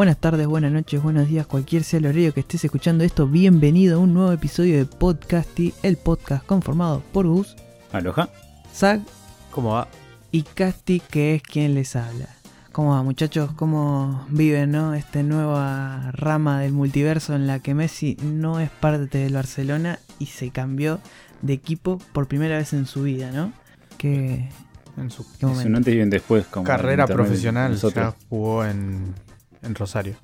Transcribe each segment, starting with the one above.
Buenas tardes, buenas noches, buenos días, cualquier sea el horario que estés escuchando esto, bienvenido a un nuevo episodio de Podcasty, el podcast conformado por Gus, Aloha. Zag ¿Cómo va? y Casti, que es quien les habla. ¿Cómo va, muchachos? ¿Cómo viven, no? Esta nueva rama del multiverso en la que Messi no es parte del Barcelona y se cambió de equipo por primera vez en su vida, ¿no? Que En su qué Es un momento. antes y un después. Como carrera profesional ya jugó en, en Rosario.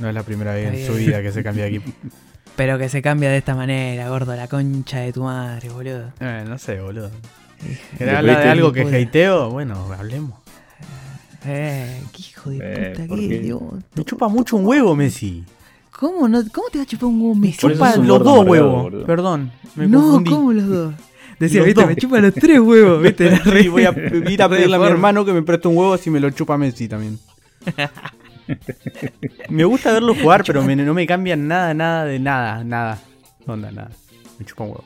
No es la primera vez en su vida que se cambia de equipo. Pero que se cambia de esta manera, gordo, la concha de tu madre, boludo. Eh, no sé, boludo. ¿Querés hablar de algo que poder. hateo? Bueno, hablemos. Eh, qué hijo de Eh, puta, ¿por qué qué? idiota. Me chupa mucho un huevo, Messi. ¿Cómo, no, ¿Cómo te va a chupar un huevo Messi? Eso Chupa los dos huevos. Perdón, me no, confundí. ¿cómo los dos? Decía, Los viste, dos. me chupa los tres huevos, viste. Sí, voy a ir a pedirle a mi hermano que me preste un huevo si me lo chupa Messi también. Me gusta verlo jugar, pero me- no me cambia nada, nada de nada, nada. Onda, nada. Me chupa un huevo.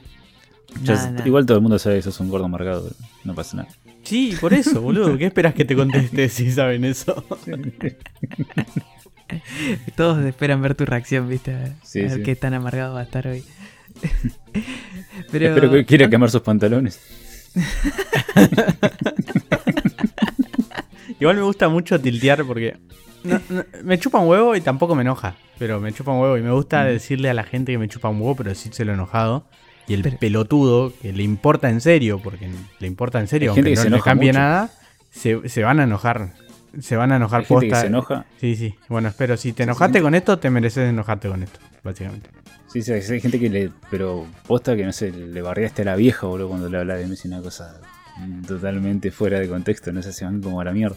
Ya Nada, s- nada. Igual todo el mundo sabe que sos un gordo amargado. No pasa nada. Sí, por eso, boludo. ¿Qué esperas que te conteste si saben eso? Todos esperan ver tu reacción, viste. A ver, Sí, a ver sí. qué tan amargado va a estar hoy. Pero, Espero que quiera quemar sus pantalones. Igual me gusta mucho tiltear porque no- no- me chupa un huevo y tampoco me enoja. Pero me chupa un huevo y me gusta decirle a la gente que me chupa un huevo, pero decírselo enojado. Y el Pero- pelotudo, que le importa en serio, porque le importa en serio, aunque que no se le cambie mucho. nada, se, se van a enojar. Se van a enojar Hay gente que posta. se enoja. Sí, sí. Bueno, espero. Si te enojaste con esto, te mereces enojarte con esto, básicamente. Sí, sí, hay gente que le. Pero posta que no sé, le barriaste a la vieja, boludo, cuando le habla de Messi, una cosa totalmente fuera de contexto. No sé, se van como a la mierda.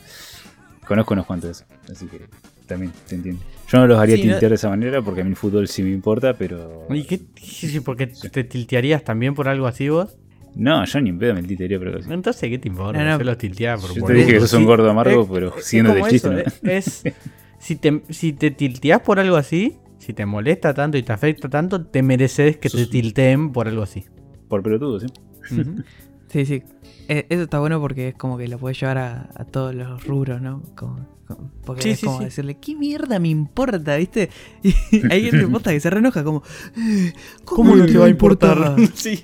Conozco unos cuantos de eso, así que también te entiendo. Yo no los haría Sí, no- tiltear de esa manera porque a mí el fútbol sí me importa, pero. ¿Y qué? sí, ¿Por qué te tiltearías también por algo así vos? No, yo ni en pedo me tiltearía por algo así. Entonces, ¿qué te importa? No, no. Yo los tilteaba por Yo te dije que sos un Sí, gordo amargo, pero como del chiste. eso, ¿no? es, si, te, si te tilteás por algo así, si te molesta tanto y te afecta tanto, te mereces que te tilteen por algo así. Por pelotudo, sí. Sí, sí. Eh, eso está bueno porque es como que lo puedes llevar a, a todos los rubros, ¿no? Como- como- porque Sí, es sí, como sí. decirle, ¿qué mierda me importa, viste? Y hay gente posta que se reenoja como, "Eh, ¿cómo, no te va a importar? sí.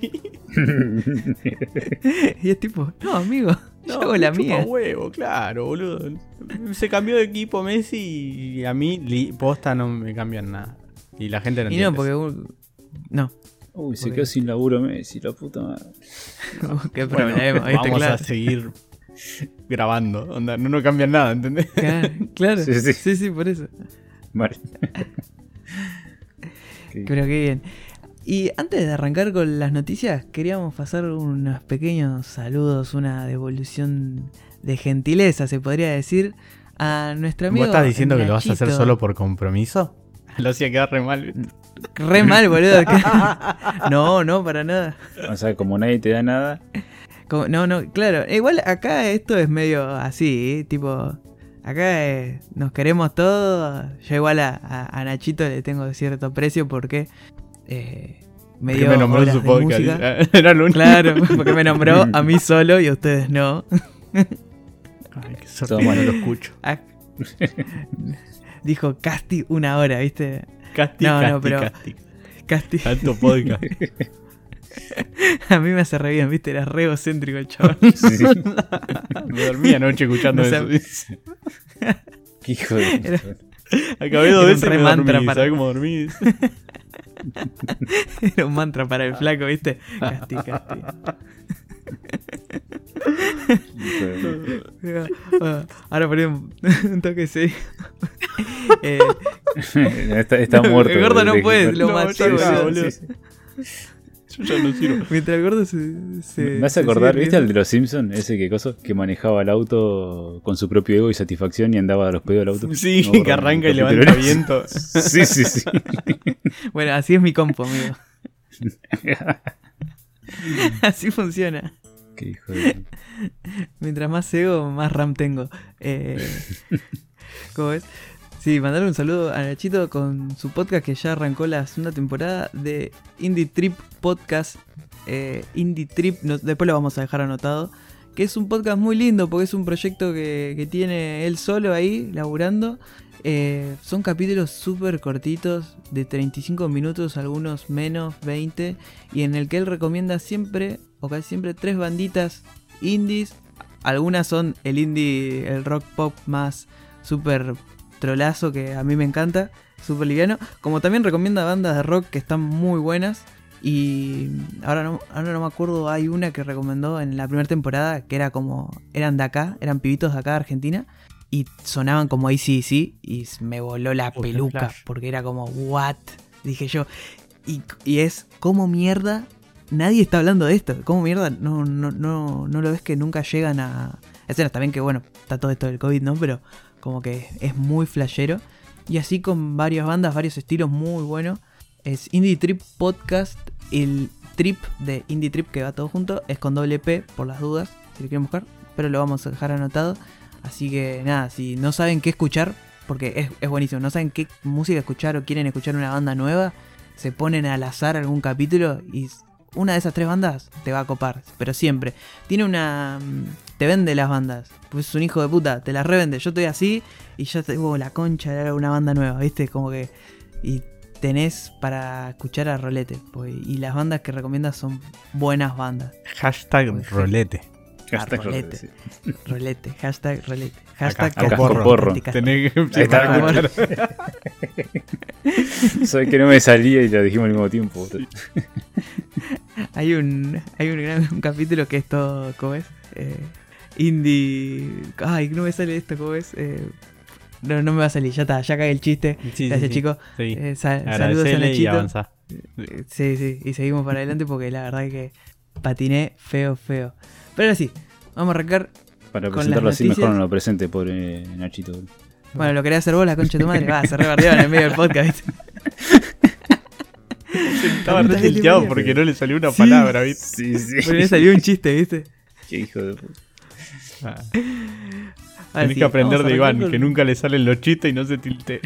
y es tipo, no, amigo, yo No, hago me la mía. huevo, claro, boludo. Se cambió de equipo Messi y a mí posta no me cambian nada. Y la gente no Y no, entiende porque... eso. No, Uy, se quedó sin laburo Messi, la puta madre. qué Bueno, problema, ¿viste? vamos Claro. a seguir grabando. Onda, no nos cambian nada, ¿entendés? Claro, claro. Sí, sí. sí, sí, por eso. Vale. Pero qué bien. Y antes de arrancar con las noticias, queríamos pasar unos pequeños saludos, una devolución de gentileza, se podría decir, a nuestro amigo. ¿Vos estás diciendo que lo vas a hacer solo por compromiso? Lo hacía quedar re mal. Re mal, boludo. no, no, para nada. O sea, como nadie te da nada, Como- no, no, claro. Igual acá esto es medio así, ¿eh? tipo. Acá eh, nos queremos todos. Yo igual a, a- a Nachito le tengo cierto precio porque eh, me dio me nombró su podcast. música. Era lo único. Claro, porque me nombró a mí solo y a ustedes no. Ay, qué no mal. lo escucho. Ah, Dijo Casti una hora, ¿viste? Casti, No, casti, no, pero- casti. Casti. Alto podcast. A mí me hace re bien, ¿viste? Era re egocéntrico el chaval. sí. Me dormí anoche escuchando No eso. Qué hijo de Era-. Acabé dos veces me mantra dormí. para- ¿Sabes cómo dormí? Era un mantra para el flaco, ¿viste? Casti, Casti. Ah, Ahora ponemos un toque serio. Eh, está, está muerto. El gordo no de- puede, de- lo No, maté, ya está, boludo. boludo. sí, sí. Yo ya no sirvo. mientras el gordo se. se Me hace acordar, ¿viste al de los Simpsons? Ese que cosa, que manejaba el auto con su propio ego y satisfacción y andaba a los pedos del auto. Sí, No, que arranca y levanta viento. Sí, sí, sí. Bueno, así es mi compo, amigo. Así funciona. Qué hijo de... Mientras más ego, más RAM tengo. Eh, ¿Cómo es? Sí, mandarle un saludo a Nachito con su podcast que ya arrancó la segunda temporada de Indie Trip Podcast. Eh, Indie Trip, no- después lo vamos a dejar anotado. que es un podcast muy lindo porque es un proyecto que, que tiene él solo ahí, laburando. Eh, son capítulos súper cortitos, de 35 minutos, algunos menos, 20, y en el que él recomienda siempre, o casi siempre, tres banditas indies. Algunas son el indie, el rock pop más súper trolazo que a mí me encanta, súper liviano. Como también recomienda bandas de rock que están muy buenas. Y ahora no, ahora no me acuerdo, hay una que recomendó en la primera temporada que era como, eran de acá, eran pibitos de acá de Argentina. Y sonaban como ACDC y me voló la peluca porque era como, what? Dije yo. Y, y es como mierda, nadie está hablando de esto. Como mierda, no, no, no, no lo ves que nunca llegan a... Escenas también que bueno, está todo esto del COVID, ¿no? Pero como que es muy flashero. Y así con varias bandas, varios estilos muy buenos. Es Indie Trip Podcast. El trip de Indie Trip que va todo junto es con doble P por las dudas, si lo quieren buscar. Pero lo vamos a dejar anotado. Así que nada, si no saben qué escuchar, porque es, es buenísimo, no saben qué música escuchar o quieren escuchar una banda nueva, se ponen al azar algún capítulo y una de esas tres bandas te va a copar, pero siempre. Tiene una... mm, Te vende las bandas, pues es un hijo de puta, te las revende. Yo estoy así y ya tengo la concha de una banda nueva, ¿viste? Como que... Y tenés para escuchar a Rolete. pues, y las bandas que recomiendas son buenas bandas. Hashtag Pues sí. rolete. Hashtag rolete. sí. Rolete, hashtag rolete. Hashtag acá, Castor, porro. Tenés que no me salía y lo dijimos al mismo tiempo. Hay un, hay un, gran- un capítulo que es todo, ¿cómo es? Eh, indie... Ay, no me sale esto, ¿cómo es? Eh, no, no me va a salir, ya está, ya cae el chiste. Sí, Gracias, sí. chicos. Sí. Eh, sa- saludos a y Nachito. avanzá. Eh, Sí, sí, y seguimos para adelante porque la verdad que patiné feo, feo. Pero ahora sí, vamos a arrancar. Para Con presentarlo las así, noticias. mejor no lo presente, pobre Nachito. Bueno, lo quería hacer vos, la concha de tu madre. Va, se rebardeó en el medio del podcast, ¿viste? Estaba re te tilteado porque no le salió una Sí. palabra, ¿viste? Sí, sí. Pero le salió un chiste, ¿viste? Qué hijo de puta. Ah, Ahora Tenés sí, que aprender de Iván, que nunca le salen los chistes y no se tiltea.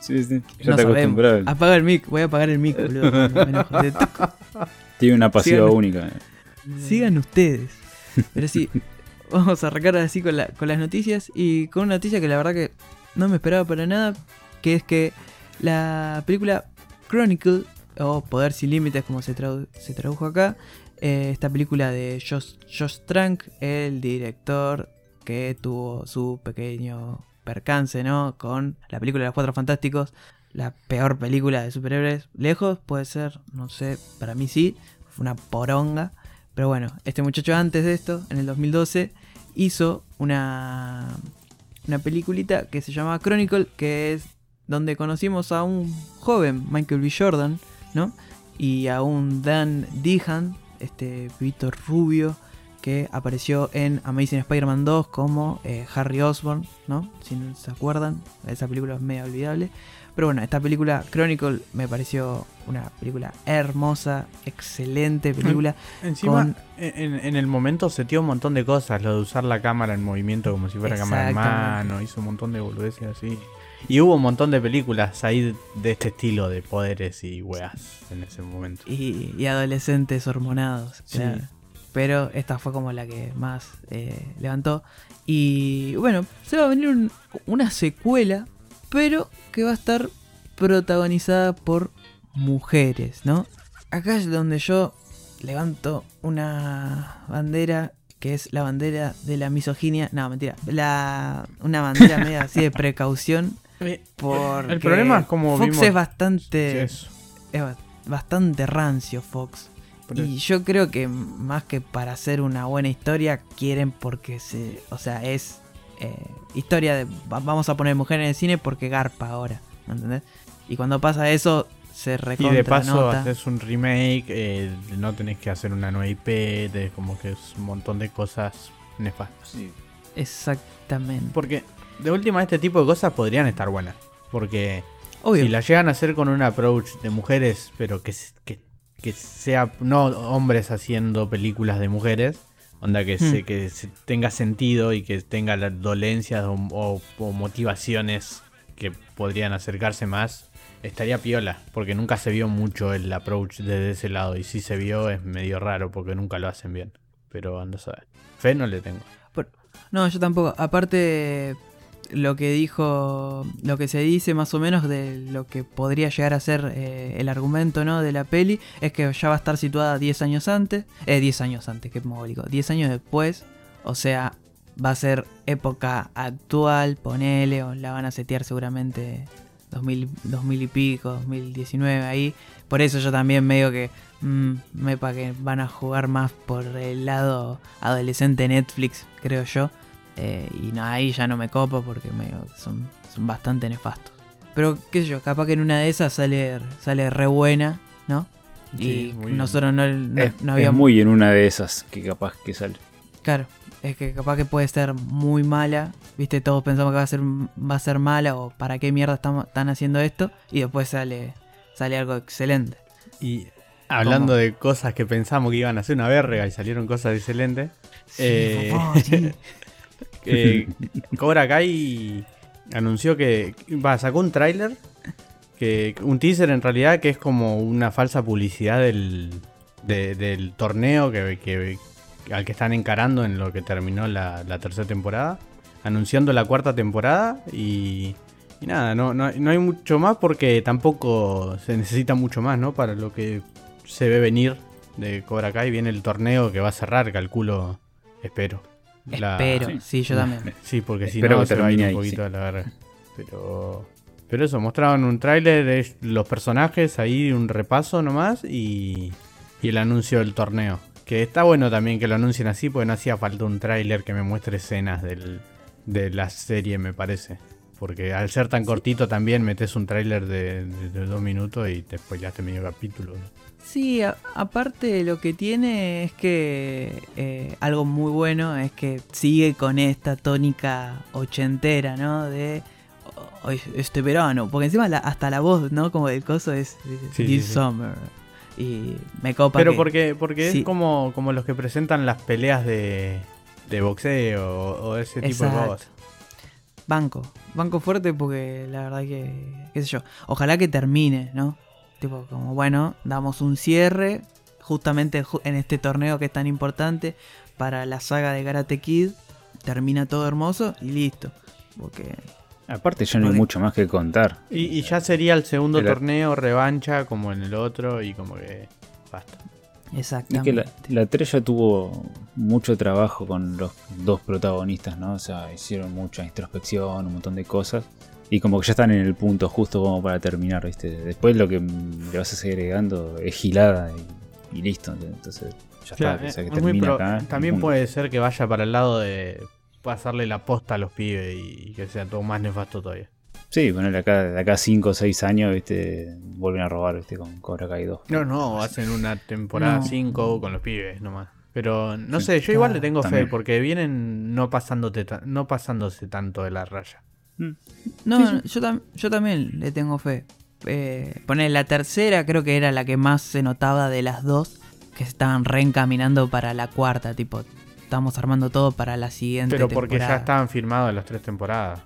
Sí, sí. Ya No está sabemos. acostumbrado. Apaga el mic, voy a apagar el mic, boludo. Me enojo. Te- Tiene una pasiva Sigan- única. Sigan ustedes. Pero sí, vamos a arrancar así con, la- con las noticias y con una noticia que la verdad que no me esperaba para nada, que es que la película Chronicle, o Poder sin Límites como se tradujo acá, eh, esta película de Josh, Josh Trank, el director que tuvo su pequeño percance, ¿no? Con la película de los Cuatro Fantásticos, la peor película de superhéroes. Lejos puede ser, no sé, para mí sí, fue una poronga. Pero bueno, este muchacho antes de esto, en el 2012, hizo una, una peliculita que se llama Chronicle, que es donde conocimos a un joven Michael B. Jordan, ¿no? Y a un Dan Dehan, este pibito rubio, que apareció en Amazing Spider-Man 2 como eh, Harry Osborn, ¿no? Si no se acuerdan, esa película es medio olvidable. Pero bueno, esta película Chronicle me pareció una película hermosa, excelente película. Encima, Con- en, en el momento se dio un montón de cosas, lo de usar la cámara en movimiento como si fuera cámara en mano, hizo un montón de boludeces así. Y hubo un montón de películas ahí de este estilo de poderes y weas en ese momento. y, y adolescentes hormonados. Sí. claro. Pero esta fue como la que más eh, levantó. Y bueno, se va a venir un- una secuela, pero que va a estar protagonizada por mujeres, ¿no? Acá es donde yo levanto una bandera que es la bandera de la misoginia. No, mentira. La, una bandera media así de precaución. Porque El problema es como Fox vimos- es bastante es ba- bastante rancio Fox. Pero- Y yo creo que más que para hacer una buena historia, quieren porque se. O sea, es eh, historia de. va- Vamos a poner mujeres en el cine porque garpa ahora. ¿me ¿Entendés? Y cuando pasa eso, se Y recontra de paso nota. haces un remake, eh, no tenés que hacer una nueva IP, tenés como que es un montón de cosas nefastas. Sí. Exactamente. Porque de última este tipo de cosas podrían estar buenas. Porque Obvio. si la llegan a hacer con un approach de mujeres, pero que, que, que sea no hombres haciendo películas de mujeres, onda que, se, Hmm. que se tenga sentido y que tenga las dolencias o, o- o motivaciones que podrían acercarse más, estaría piola, porque nunca se vio mucho el approach desde ese lado y si se vio es medio raro porque nunca lo hacen bien. pero anda a saber. Fe no le tengo. No, yo tampoco. Aparte, lo que dijo, lo que se dice más o menos de lo que podría llegar a ser eh, el argumento ¿no? de la peli, es que ya va a estar situada 10 años antes, eh, 10 años antes, qué mogólico, 10 años después, o sea, va a ser época actual, ponele, o la van a setear seguramente 2000, 2000 y pico, 2019 ahí. Por eso yo también medio que mm, me pa que van a jugar más por el lado adolescente Netflix, creo yo. Eh, y no, ahí ya no me copo porque son, son bastante nefastos. Pero qué sé yo, capaz que en una de esas sale, sale re buena, ¿no? Sí, y nosotros no, no, es, no es habíamos... muy en una de esas que capaz que sale. Claro, es que capaz que puede ser muy mala, viste, todos pensamos que va a ser, va a ser mala o para qué mierda estamos, están haciendo esto y después sale, sale algo excelente. Y hablando de cosas que pensamos que iban a ser una verga y salieron cosas excelentes. Eh, papá, sí. eh, Cobra Kai anunció que va, sacó un tráiler que un teaser en realidad que es como una falsa publicidad del, de- del torneo que, que- al que están encarando en lo que terminó la, tercera temporada anunciando la cuarta temporada y, y nada no, no, no hay mucho más porque tampoco se necesita mucho más no para lo que se ve venir de Cobra Kai viene el torneo que va a cerrar calculo espero La- Espero, sí. sí, yo también. Sí, porque si Espero no se va a ir un ahí, poquito sí. a la verga. Pero, pero eso, mostraban un tráiler de los personajes, ahí un repaso nomás y, y el anuncio del torneo. Que está bueno también que lo anuncien así, porque no hacía falta un tráiler que me muestre escenas del, de la serie, me parece. Porque al ser tan cortito también metes un tráiler de, de- de dos minutos y te spoilaste medio capítulo. ¿no? Sí, a- aparte lo que tiene es que eh, algo muy bueno es que sigue con esta tónica ochentera, ¿no? De "Oh, este verano, porque encima la- hasta la voz, ¿no? Como del coso es Sí, This sí, sí. Summer. Y me copa Pero que- porque, porque es como, como los que presentan las peleas de, de boxeo o, o ese tipo de cosas. Banco, banco fuerte porque la verdad que, qué sé yo, ojalá que termine, ¿no? Tipo, como bueno, damos un cierre justamente ju- en este torneo que es tan importante para la saga de Karate Kid, termina todo hermoso y listo. Porque, Aparte ya no hay Porque- mucho más que contar. Y, y ya sería el segundo torneo, revancha, como en el otro, y como que basta. Es exactamente. que la, la 3 ya tuvo mucho trabajo con los dos protagonistas, ¿no? O sea, hicieron mucha introspección, un montón de cosas. Y como que ya están en el punto justo como para terminar, ¿viste? Después lo que le vas a seguir agregando es gilada y, y listo. Entonces, ya está. O sea, que es muy termina pro- acá. también puede ser que vaya para el lado de pasarle la posta a los pibes y, que sea todo más nefasto todavía. Sí, bueno, acá, de acá 5 o 6 años, ¿viste? Vuelven a robar, ¿viste? Con Cobra Kai 2. No, no, hacen una temporada No. 5 con los pibes nomás. Pero no sé, yo igual le tengo también. fe porque vienen no, pasándote no pasándose tanto de la raya. No, Sí, sí. no, Yo, tam- yo también le tengo fe. Eh, poner la tercera creo que era la que más se notaba de las dos, que se estaban reencaminando para la cuarta, tipo, estamos armando todo para la siguiente Pero porque ya estaban firmadas las tres temporadas.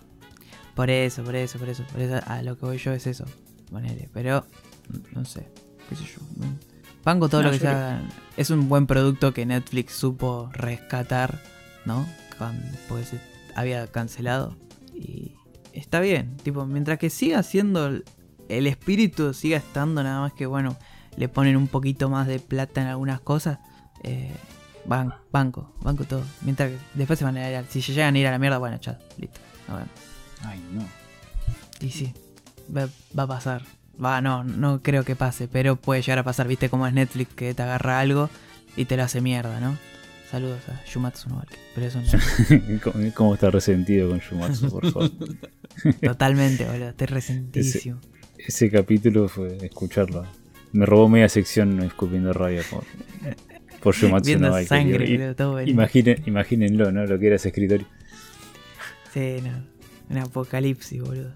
Por eso, por eso, por eso, por eso, a lo que voy yo es eso, ponele, pero no sé, qué sé yo. Banco todo No, lo que yo se creo- haga. Es un buen producto que Netflix supo rescatar, ¿no? Cuando pues, había cancelado. Y está bien, tipo, mientras que siga siendo el, espíritu, siga estando, nada más que bueno, le ponen un poquito más de plata en algunas cosas. Eh, ban- banco, banco todo. Mientras que después se van a ir a, si se llegan a ir a la mierda, bueno, chao, listo. vemos. Ay, no. Y sí, va, va a pasar. Va, no, no creo que pase, pero puede llegar a pasar, viste cómo es Netflix que te agarra algo y te lo hace mierda, ¿no? Saludos a Shumatsu no pero eso no. ¿Cómo- ¿Cómo está resentido con Shumatsu, por favor? Totalmente, boludo, estoy resentidísimo. Ese capítulo fue escucharlo. Me robó media sección escupiendo rabia por, por Shumatsu Viendo no sangre, boludo, todo bueno. imaginen- imagínenlo, ¿no? Lo que era ese escritorio. Sí, no. Un apocalipsis, boludo.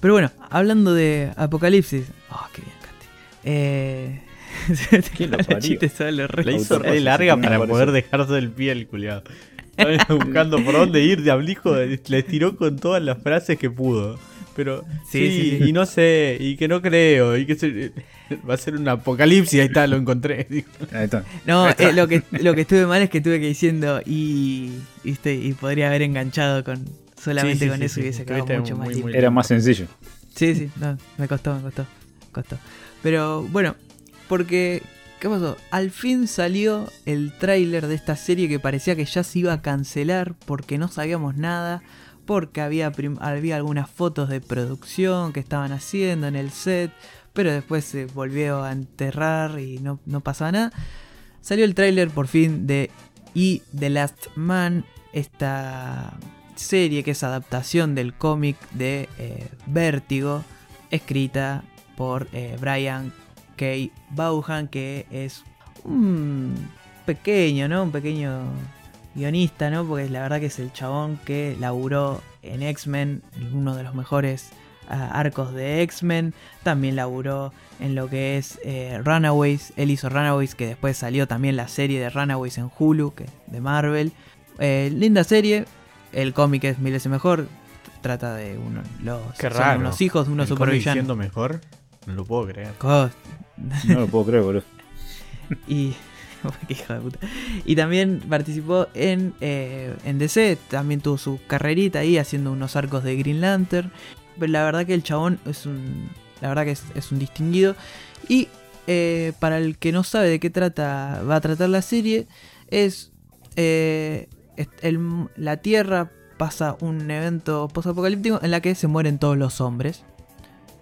Pero bueno, hablando de apocalipsis. Oh, qué bien, Cati. Eh. ¿Quién lo la parió? chiste sale re- La hizo re larga para poder dejarse el pie el culiado. Estaba buscando por dónde ir, diablijo. Le tiró con todas las frases que pudo. Pero Sí, sí, sí, sí. y no sé, y que no creo, y que se- va a ser un apocalipsis, ahí está, lo encontré. Ahí está. No, eh, lo, que, lo que estuve mal es que tuve que diciendo y, ¿viste? y podría haber enganchado con solamente Sí, sí, con sí, eso sí, y hubiese sí. quedado Estuviste mucho más muy, muy- Era más sencillo. Sí, sí, no, me costó, me costó, me costó. Pero bueno, porque, ¿qué pasó? Al fin salió el tráiler de esta serie que parecía que ya se iba a cancelar porque no sabíamos nada, porque había, había algunas fotos de producción que estaban haciendo en el set, pero después se volvió a enterrar y no, no pasaba nada. Salió el tráiler por fin de E The Last Man, esta serie que es adaptación del cómic de eh, Vértigo, escrita por eh, Brian K. Vaughan, que es un pequeño, ¿no? Un pequeño guionista, ¿no? Porque la verdad que es el chabón que laburó en X-Men, uno de los mejores ah, arcos de X-Men. También laburó en lo que es eh, Runaways. Él hizo Runaways, que después salió también la serie de Runaways en Hulu, que de Marvel. Eh, linda serie. El cómic es mil veces mejor. Trata de uno, los, Qué son unos hijos de unos supervillanos. siendo mejor, no lo puedo creer. Cos- No lo puedo creer, boludo. Y. Y también participó en, eh, en DC. También tuvo su carrerita ahí haciendo unos arcos de Green Lantern. Pero la verdad que el chabón es un. La verdad que es, es un distinguido. Y eh, para el que no sabe de qué trata. Va a tratar la serie. Es. eh, el- la Tierra pasa un evento postapocalíptico en la que se mueren todos los hombres.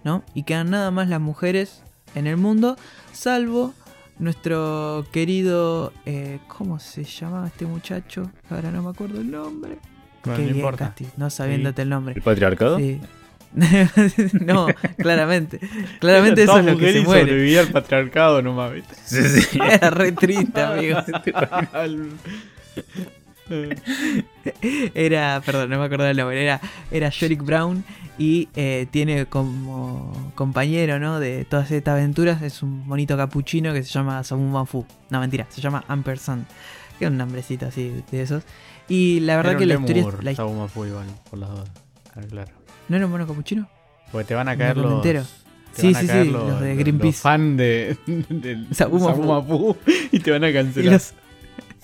¿No? Y quedan nada más las mujeres en el mundo. Salvo nuestro querido. eh, ¿Cómo se llamaba este muchacho? Ahora no me acuerdo el nombre. Bueno, Qué no bien, importa. Casti, no sabiéndote el nombre. ¿El patriarcado? Sí. no, claramente. Claramente eso es lo que se muere. sobrevivía al patriarcado nomás, ¿viste? Sí, sí. Era re triste, amigo. Era, perdón, no me acuerdo el nombre. Era, era Yorick Brown y eh, tiene como compañero, ¿no? De todas estas aventuras es un bonito capuchino que se llama Samu Fu. No, mentira, se llama Ampersand. Que es un nombrecito así de esos. Y la verdad Era que la historia. la- Sabu Mafu igual, por las dos. Claro. ¿No era un mono capuchino? Porque te van a caer los... entero. te Sí, sí, sí, los, los de Greenpeace. los fan de, del Sabu Mafu. Mafu y te van a Y cancelar. los,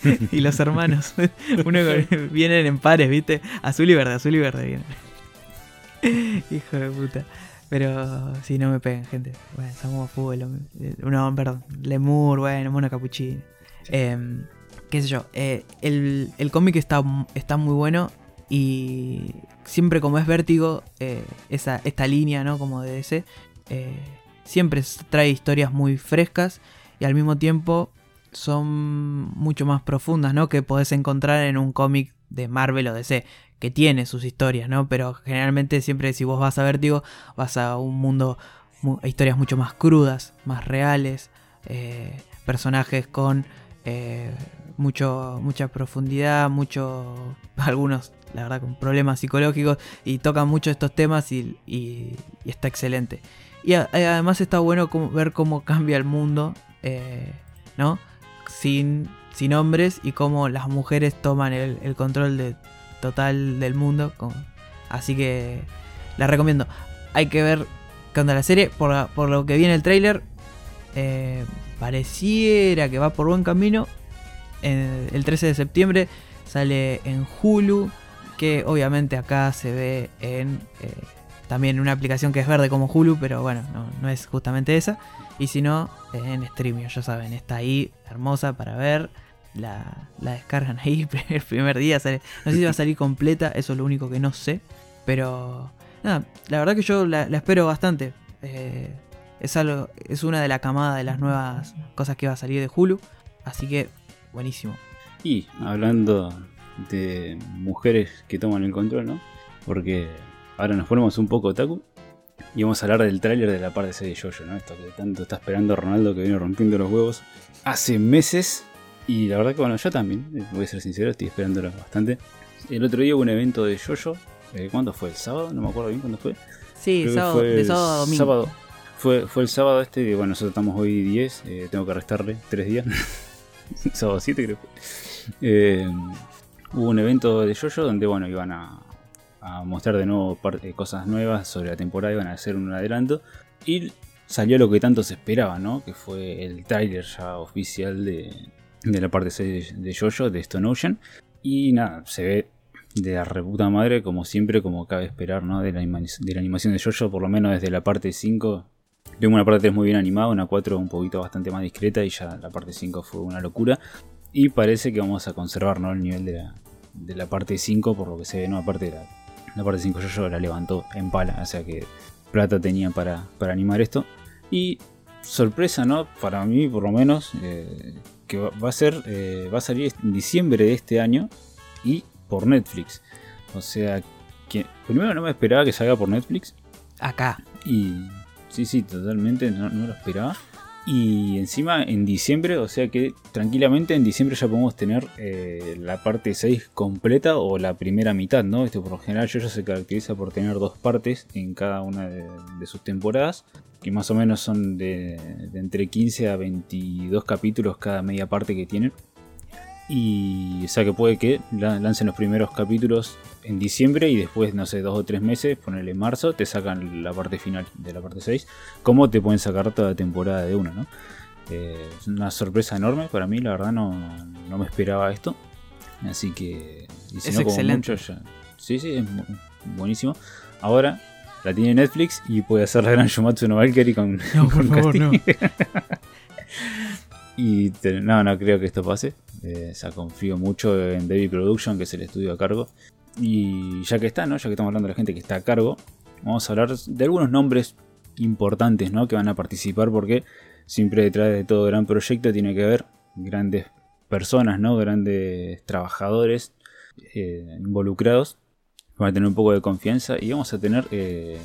y los hermanos. Uno vienen en pares, ¿viste? Azul y verde, azul y verde vienen. Hijo de puta. Pero sí, no me peguen, gente. Bueno, Samu Fútbol. No, perdón. Lemur, bueno, Mono Capuchino. Em, qué sé yo. eh, el el cómic está, está muy bueno. Y siempre como es vértigo, eh, esa, esta línea, ¿no? Como de eh, siempre trae historias muy frescas. Y al mismo tiempo son mucho más profundas, ¿no? Que podés encontrar en un cómic de Marvel o DC, que tiene sus historias, ¿no? Pero generalmente siempre si vos vas a Vértigo, vas a un mundo, mu- a historias mucho más crudas, más reales, eh, personajes con eh, mucho, mucha profundidad, mucho, algunos, la verdad, con problemas psicológicos, y tocan mucho estos temas y, y- y está excelente. Y eh, además está bueno ver cómo cambia el mundo, ¿no? Sin, sin hombres y cómo las mujeres toman el, control de, total del mundo. así que la recomiendo. Hay que ver qué onda la serie. Por, por lo que viene el trailer, eh, pareciera que va por buen camino. El 13 de septiembre sale en Hulu, que obviamente acá se ve en eh, también una aplicación que es verde como Hulu, pero bueno, no, no es justamente esa. Y si no, en Streamio, ya saben, está ahí hermosa para ver. La, la descargan ahí el primer día. Sale. No sé si va a salir completa, eso es lo único que no sé. Pero nada, la verdad que yo la, espero bastante. Eh, es algo, es una de la camada de las nuevas cosas que va a salir de Hulu. Así que, buenísimo. Y hablando de mujeres que toman el control, ¿no? Porque ahora nos ponemos un poco otaku y vamos a hablar del tráiler de la parte C de Jojo, ¿no? Esto que tanto está esperando Ronaldo que viene rompiendo los huevos hace meses. Y la verdad que bueno, yo también, eh, voy a ser sincero, estoy esperándolo bastante. El otro día hubo un evento de Jojo. Eh, ¿Cuándo fue? ¿El sábado? No me acuerdo bien cuándo fue. Sí, sábado, fue de sábado domingo. sábado. Fue, fue el sábado este, que bueno, nosotros estamos hoy 10, eh, tengo que restarle 3 días. sábado 7 creo. Eh, hubo un evento de Jojo donde bueno, iban a, mostrar de nuevo parte- cosas nuevas sobre la temporada, iban a hacer un adelanto. Y salió lo que tanto se esperaba, ¿no? Que fue el tráiler ya oficial de, de la parte 6 de Jojo, de Stone Ocean. Y nada, se ve de la reputa madre, como siempre, como cabe esperar, ¿no? De la, animación de Jojo, por lo menos desde la parte 5. Tengo una parte 3 muy bien animada, una 4 un poquito bastante más discreta y ya la parte 5 fue una locura. Y parece que vamos a conservar ¿no? el nivel de la, de la parte 5, por lo que se ve, ¿no? Aparte de la, la parte 5 Jojo la levantó en pala, o sea que plata tenía para, para animar esto. Y sorpresa, ¿no? Para mí, por lo menos, eh, que va va a ser, eh, va a salir en diciembre de este año y por Netflix. O sea que primero no me esperaba que salga por Netflix Acá. y sí, sí, totalmente no, no lo esperaba. Y encima en diciembre, o sea que tranquilamente en diciembre ya podemos tener eh, la parte 6 completa o la primera mitad, ¿no? Este por lo general yo se caracteriza por tener dos partes en cada una de, de sus temporadas, que más o menos son de, de entre 15 a 22 capítulos cada media parte que tienen. Y o sea que puede que la- lancen los primeros capítulos en diciembre y después, no sé, dos o tres meses, ponerle marzo, te sacan la parte final de la parte 6. Como te pueden sacar toda la temporada de una, ¿no? Eh, es una sorpresa enorme para mí, la verdad no, no me esperaba esto. Así que... y si Es no, excelente. mucho, ya- Sí, sí, es bu- buenísimo. Ahora la tiene Netflix y puede hacer la gran Shumatsu no Valkyrie con, No, por con favor, casting. no. Y te- no, no creo que esto pase. Eh, o sea, confío mucho en David Production, que es el estudio a cargo. Y ya que está, ¿no? Ya que estamos hablando de la gente que está a cargo, vamos a hablar de algunos nombres importantes, ¿no? Que van a participar porque siempre detrás de todo gran proyecto tiene que haber grandes personas, ¿no? Grandes trabajadores eh, involucrados. Van a tener un poco de confianza y vamos a tener, eh,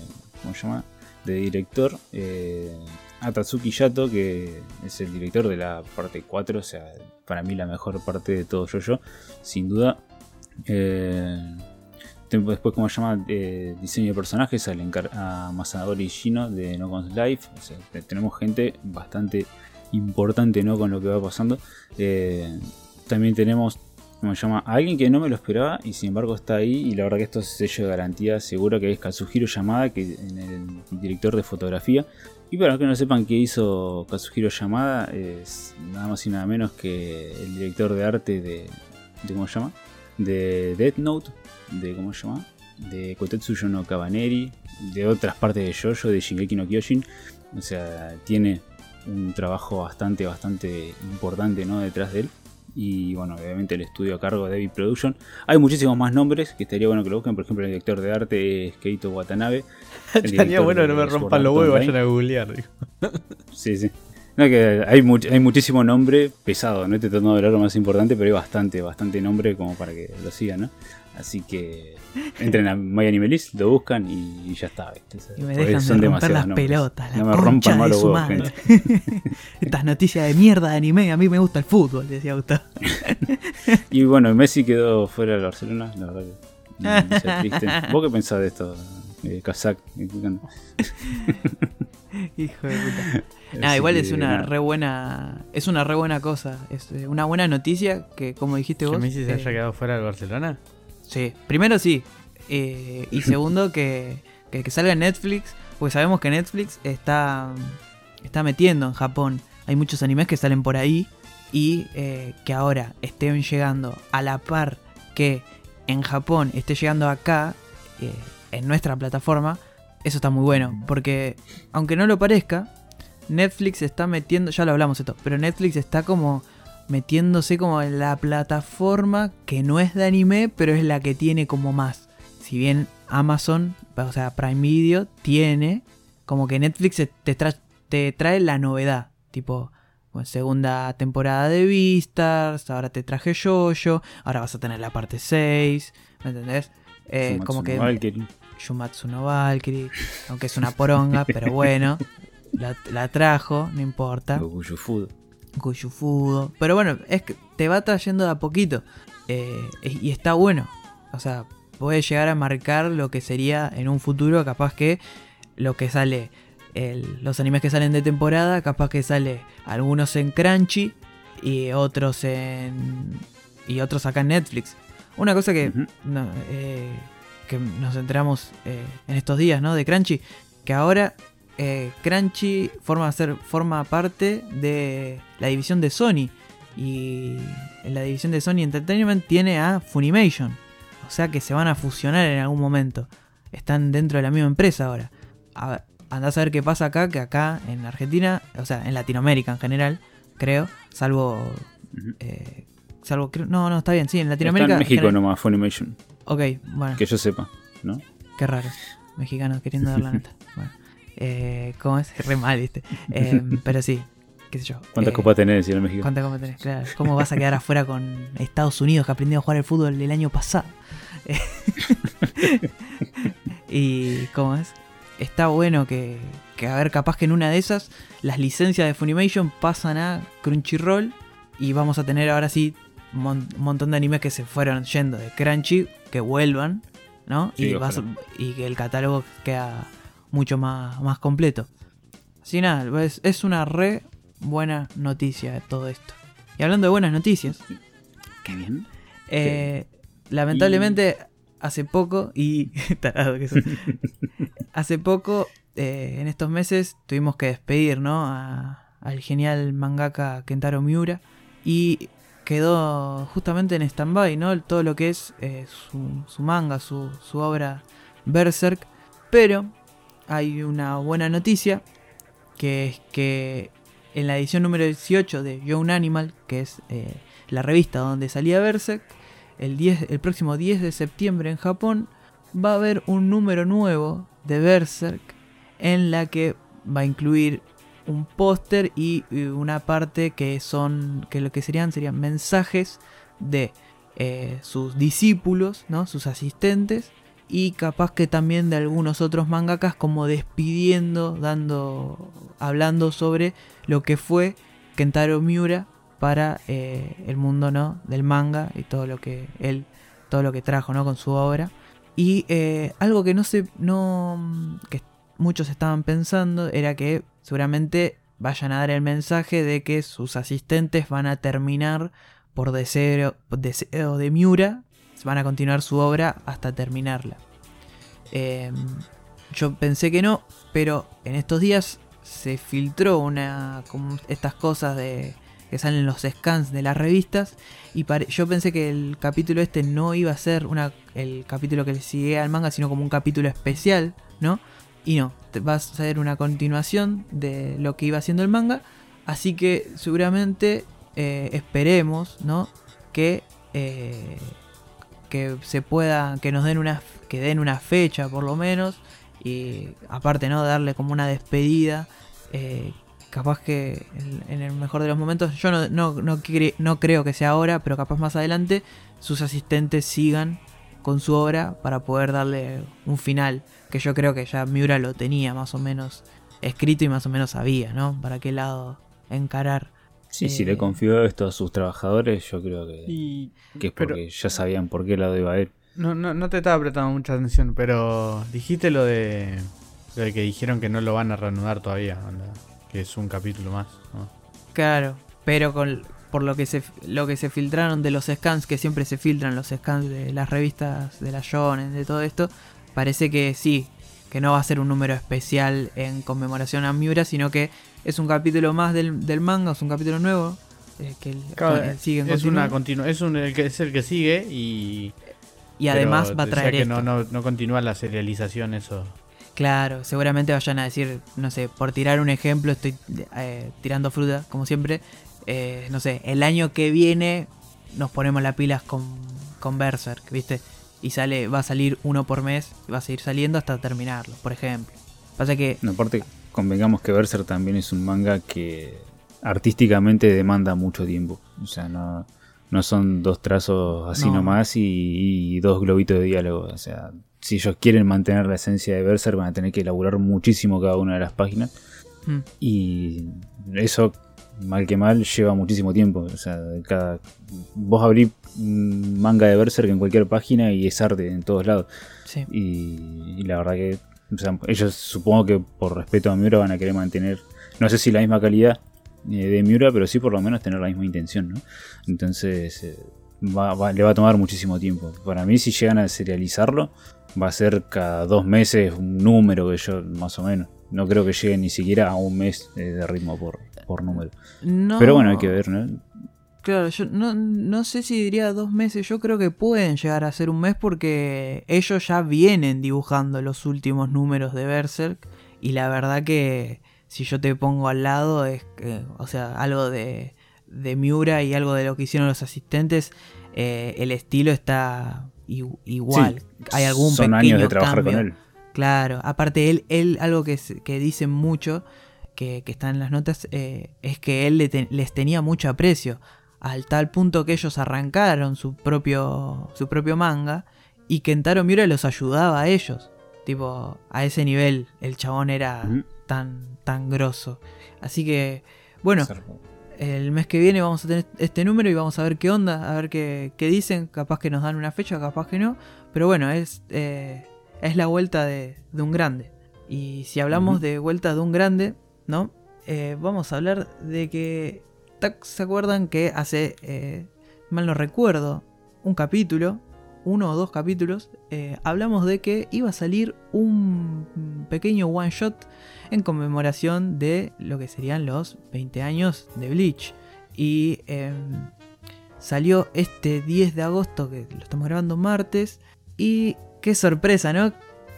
¿cómo se llama? De director eh, a Tatsuki Yato, que es el director de la parte 4, o sea, para mí la mejor parte de todo yo sin duda. Eh, después, como se llama, Eh, diseño de personajes, al a Masanori Shino de No Guns Life. O sea, te- tenemos gente bastante importante ¿no? con lo que va pasando. Eh, también tenemos, como se llama, a alguien que no me lo esperaba y sin embargo está ahí. Y la verdad que esto es sello de garantía seguro que es Kazuhiro Yamada, que en el director de fotografía. Y para los que no sepan qué hizo Kazuhiro Yamada, es nada más y nada menos que el director de arte de, de ¿cómo se llama? De Death Note, de ¿cómo se llama? De Kotetsuyo no Kabaneri, de otras partes de Jojo, de Shingeki no Kyojin. O sea, tiene un trabajo bastante, bastante importante ¿no? detrás de él. Y bueno, obviamente el estudio a cargo de David Production. Hay muchísimos más nombres que estaría bueno que lo busquen. Por ejemplo, el director de arte es Keito Watanabe. Estaría bueno que no me rompan los huevos, vayan a googlear. digo. Sí, sí. No, que hay, much- hay muchísimo nombre pesado, no estoy tratando de hablar lo más importante, pero hay bastante, bastante nombre como para que lo sigan, ¿no? Así que entren a My Anime List, lo buscan y, y ya está. ¿viste? Y me dejan son de romper las nombres. pelotas, la No me rompan de su huevos, madre. gente. Estas noticias de mierda de anime, a mí me gusta el fútbol, decía Gustavo. Y bueno, Messi quedó fuera del Barcelona, la verdad que triste. ¿Vos qué pensás de esto, eh, Kazak? Hijo de puta. Nah, Así igual que, es una nada. re buena. Es una re buena cosa. Es eh, una buena noticia que, como dijiste ¿Que vos. Messi se eh, haya quedado fuera del Barcelona? Sí, primero sí. eh, y segundo, que, que, que salga Netflix. Porque sabemos que Netflix está, está metiendo en Japón. Hay muchos animes que salen por ahí. Y eh, que ahora estén llegando a la par que en Japón esté llegando acá, eh, en nuestra plataforma. Eso está muy bueno. Porque, aunque no lo parezca, Netflix está metiendo. Ya lo hablamos esto. Pero Netflix está como metiéndose como en la plataforma que no es de anime, pero es la que tiene como más. Si bien Amazon, o sea, Prime Video, tiene como que Netflix te, tra- te trae la novedad. Tipo, bueno, segunda temporada de Beastars, ahora te traje Jojo, ahora vas a tener la parte 6, ¿me entendés? Eh, como no que Valkyrie. Shumatsu no Valkyrie, aunque es una poronga, pero bueno, la, la trajo, no importa. Food. Kuyufudo. Pero bueno, es que te va trayendo de a poquito. eh, y está bueno. O sea, puede llegar a marcar lo que sería en un futuro, capaz que lo que sale, el- los animes que salen de temporada, capaz que sale algunos en Crunchy y otros en. y otros acá en Netflix. Una cosa que, no, eh, que nos enteramos eh, en estos días, ¿no? De Crunchy, que ahora eh, Crunchy forma, ser, forma parte de la división de Sony. Y en la división de Sony Entertainment tiene a Funimation. O sea que se van a fusionar en algún momento. Están dentro de la misma empresa ahora. A, andás a ver qué pasa acá, que acá en Argentina, o sea, en Latinoamérica en general, creo, salvo... Eh, salvo no, no, está bien, sí, en Latinoamérica... Está en México nomás, Funimation. Ok, bueno. Que yo sepa, ¿no? Qué raro. Mexicanos queriendo dar la nota. Bueno. Eh, ¿Cómo es? Re mal, ¿viste? Eh, pero sí, qué sé yo. ¿Cuántas Eh, copas tenés en México? ¿Cuántas copas tenés? Claro. ¿Cómo vas a quedar afuera con Estados Unidos que aprendió a jugar al fútbol el año pasado? Y ¿cómo es? Está bueno que, que, a ver, capaz que en una de esas las licencias de Funimation pasan a Crunchyroll y vamos a tener ahora sí un mon- un montón de animes que se fueron yendo de Crunchy, que vuelvan, ¿no? Sí, y, vas- y que el catálogo queda mucho más, más completo. Así nada, es, es una re buena noticia de todo esto. Y hablando de buenas noticias, Qué bien. eh, lamentablemente hace poco, y tarado que soy, hace poco, eh, en estos meses, tuvimos que despedir ¿no? a- al genial mangaka Kentaro Miura y quedó justamente en stand-by, ¿no? todo lo que es eh, su, su manga, su, su obra Berserk, pero hay una buena noticia que es que en la edición número 18 de Young Animal, que es eh, la revista donde salía Berserk, el, 10, el próximo 10 de septiembre en Japón va a haber un número nuevo de Berserk en la que va a incluir un póster y una parte que son que lo que serían serían mensajes de eh, sus discípulos, ¿no? sus asistentes y capaz que también de algunos otros mangakas como despidiendo, dando, hablando sobre lo que fue Kentaro Miura para eh, el mundo no del manga y todo lo que él todo lo que trajo no con su obra. Y eh, algo que no sé no que muchos estaban pensando era que seguramente vayan a dar el mensaje de que sus asistentes van a terminar por deseo, deseo de Miura van a continuar su obra hasta terminarla. Eh, yo pensé que no pero en estos días se filtró una estas cosas de que salen en los scans de las revistas y yo pensé que el capítulo este no iba a ser una, el capítulo que le sigue al manga sino como un capítulo especial no y no va a ser una continuación de lo que iba haciendo el manga así que seguramente eh, esperemos no que eh, que se pueda que nos den una que den una fecha por lo menos y aparte no darle como una despedida eh, capaz que en, el mejor de los momentos yo no, no, no, no creo que sea ahora pero capaz más adelante sus asistentes sigan con su obra para poder darle un final que yo creo que ya Miura lo tenía más o menos escrito y más o menos sabía no para qué lado encarar Sí, si Eh, le confió esto a sus trabajadores, yo creo que, Y, que es pero- porque ya sabían por qué lado iba a ir. No, no, no te estaba prestando mucha atención, pero dijiste lo de, lo de que dijeron que no lo van a reanudar todavía, que es un capítulo más. ¿no? Claro, pero con por lo que se lo que se filtraron de los scans que siempre se filtran los scans de las revistas de la Shonen de todo esto, parece que sí, que no va a ser un número especial en conmemoración a Miura, sino que es un capítulo más del, del manga, es un capítulo nuevo eh, que el- Claro, con- siguen es una continu- es un el que es el que sigue y y además pero va a traer que esto. no, no, no continúa la serialización eso. Claro, seguramente vayan a decir, no sé, por tirar un ejemplo, estoy eh, tirando fruta, como siempre. eh, no sé, el año que viene nos ponemos las pilas con, con Berserk, ¿viste? Y sale, va a salir uno por mes y va a seguir saliendo hasta terminarlo, por ejemplo. Pasa que, No, aparte, convengamos que Berserk también es un manga que artísticamente demanda mucho tiempo. O sea, no, no son dos trazos así No. nomás y, y dos globitos de diálogo. O sea, si ellos quieren mantener la esencia de Berserk, van a tener que elaborar muchísimo cada una de las páginas. mm, Y eso, mal que mal, lleva muchísimo tiempo. O sea, cada, vos abrís manga de Berserk en cualquier página y es arte en todos lados. sí, Y, y la verdad que ellos supongo que por respeto a Miura van a querer mantener, no sé si la misma calidad eh, de Miura, pero sí por lo menos tener la misma intención, ¿no? Entonces, eh, va- va- le va a tomar muchísimo tiempo. Para mí, si llegan a serializarlo, va a ser cada dos meses un número que yo, más o menos. No creo que llegue ni siquiera a un mes eh, de ritmo por, por número. No, Pero bueno, hay que ver, ¿no? Claro, yo no, no sé si diría dos meses, yo creo que pueden llegar a ser un mes porque ellos ya vienen dibujando los últimos números de Berserk y la verdad que si yo te pongo al lado es que, o sea, algo de, de Miura y algo de lo que hicieron los asistentes, eh, el estilo está igual. Sí, Hay algún Son pequeño años de trabajar cambio. con él. Claro, aparte él, él algo que, que dicen mucho, que, que está en las notas, eh, es que él le te- les tenía mucho aprecio, al tal punto que ellos arrancaron su propio, su propio manga y Kentaro Miura los ayudaba a ellos. Tipo, a ese nivel el chabón era Ujú. tan, tan grosso. Así que, bueno, el mes que viene vamos a tener este número y vamos a ver qué onda, a ver qué, qué dicen. Capaz que nos dan una fecha, capaz que no. Pero bueno, es, eh, es la vuelta de, de un grande. Y si hablamos de vuelta de un grande, ¿no? Eh, vamos a hablar de que. ¿Se acuerdan que hace, eh, mal no recuerdo, un capítulo, uno o dos capítulos, eh, hablamos de que iba a salir un pequeño one shot en conmemoración de lo que serían los 20 años de Bleach. Y em, salió este 10 de agosto, que lo estamos grabando martes. Y qué sorpresa, ¿no?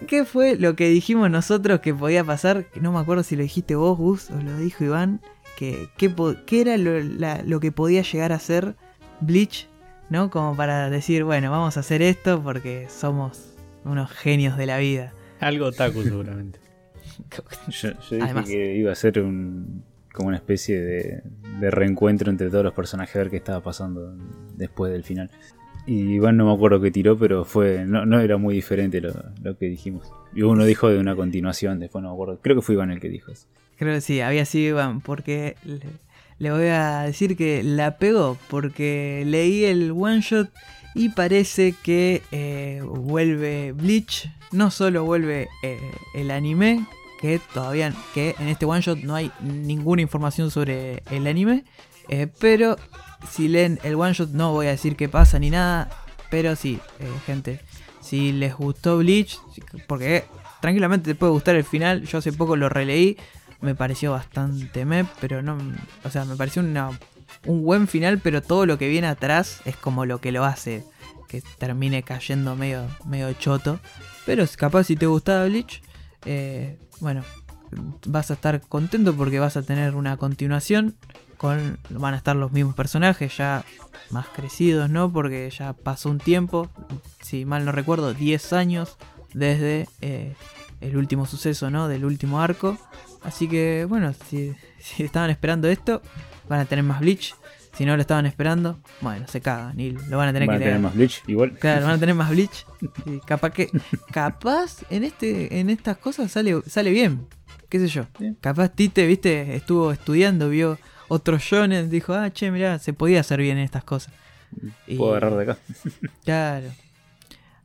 ¿Qué fue lo que dijimos nosotros que podía pasar? No me acuerdo si lo dijiste vos, Gus, o lo dijo Iván. Que, ¿Qué, po- qué era lo, la- lo que podía llegar a ser Bleach? ¿No? Como para decir, bueno, vamos a hacer esto porque somos unos genios de la vida. Algo otaku seguramente. Yo, yo dije Además. que iba a ser un, como una especie de, de reencuentro entre todos los personajes, a ver qué estaba pasando después del final. Y Iván no me acuerdo qué tiró, pero fue no, no era muy diferente lo, lo que dijimos. Y uno dijo de una continuación, después no me acuerdo. Creo que fue Iván el que dijo eso. Creo que sí, había sido Iván, porque le, voy a decir que la pegó, porque leí el one shot y parece que eh, vuelve Bleach, no solo vuelve eh, el anime, que todavía que en este one shot no hay ninguna información sobre el anime, eh, pero si leen el one shot no voy a decir qué pasa ni nada, pero sí, gente, si les gustó Bleach, porque tranquilamente te puede gustar el final, yo hace poco lo releí, me pareció bastante me, pero no, o sea, me pareció una, un buen final, pero todo lo que viene atrás es como lo que lo hace que termine cayendo medio, medio choto. Pero capaz si te gustaba Bleach, eh, bueno, vas a estar contento porque vas a tener una continuación con van a estar los mismos personajes ya más crecidos, ¿no? Porque ya pasó un tiempo, si mal no recuerdo, 10 años desde eh, el último suceso, ¿no? Del último arco. Así que, bueno, si, si estaban esperando esto, van a tener más Bleach. Si no lo estaban esperando, bueno, se cagan y lo van a tener Van a que tener leer. más Bleach, igual. Claro, van a tener más Bleach. Y capaz que. Capaz en este. En estas cosas sale, sale bien. ¿Qué sé yo? Bien. Capaz Tite, viste, estuvo estudiando, vio otros shonen, dijo, ah, che, mirá, se podía hacer bien en estas cosas. Y- Puedo agarrar de acá. Claro.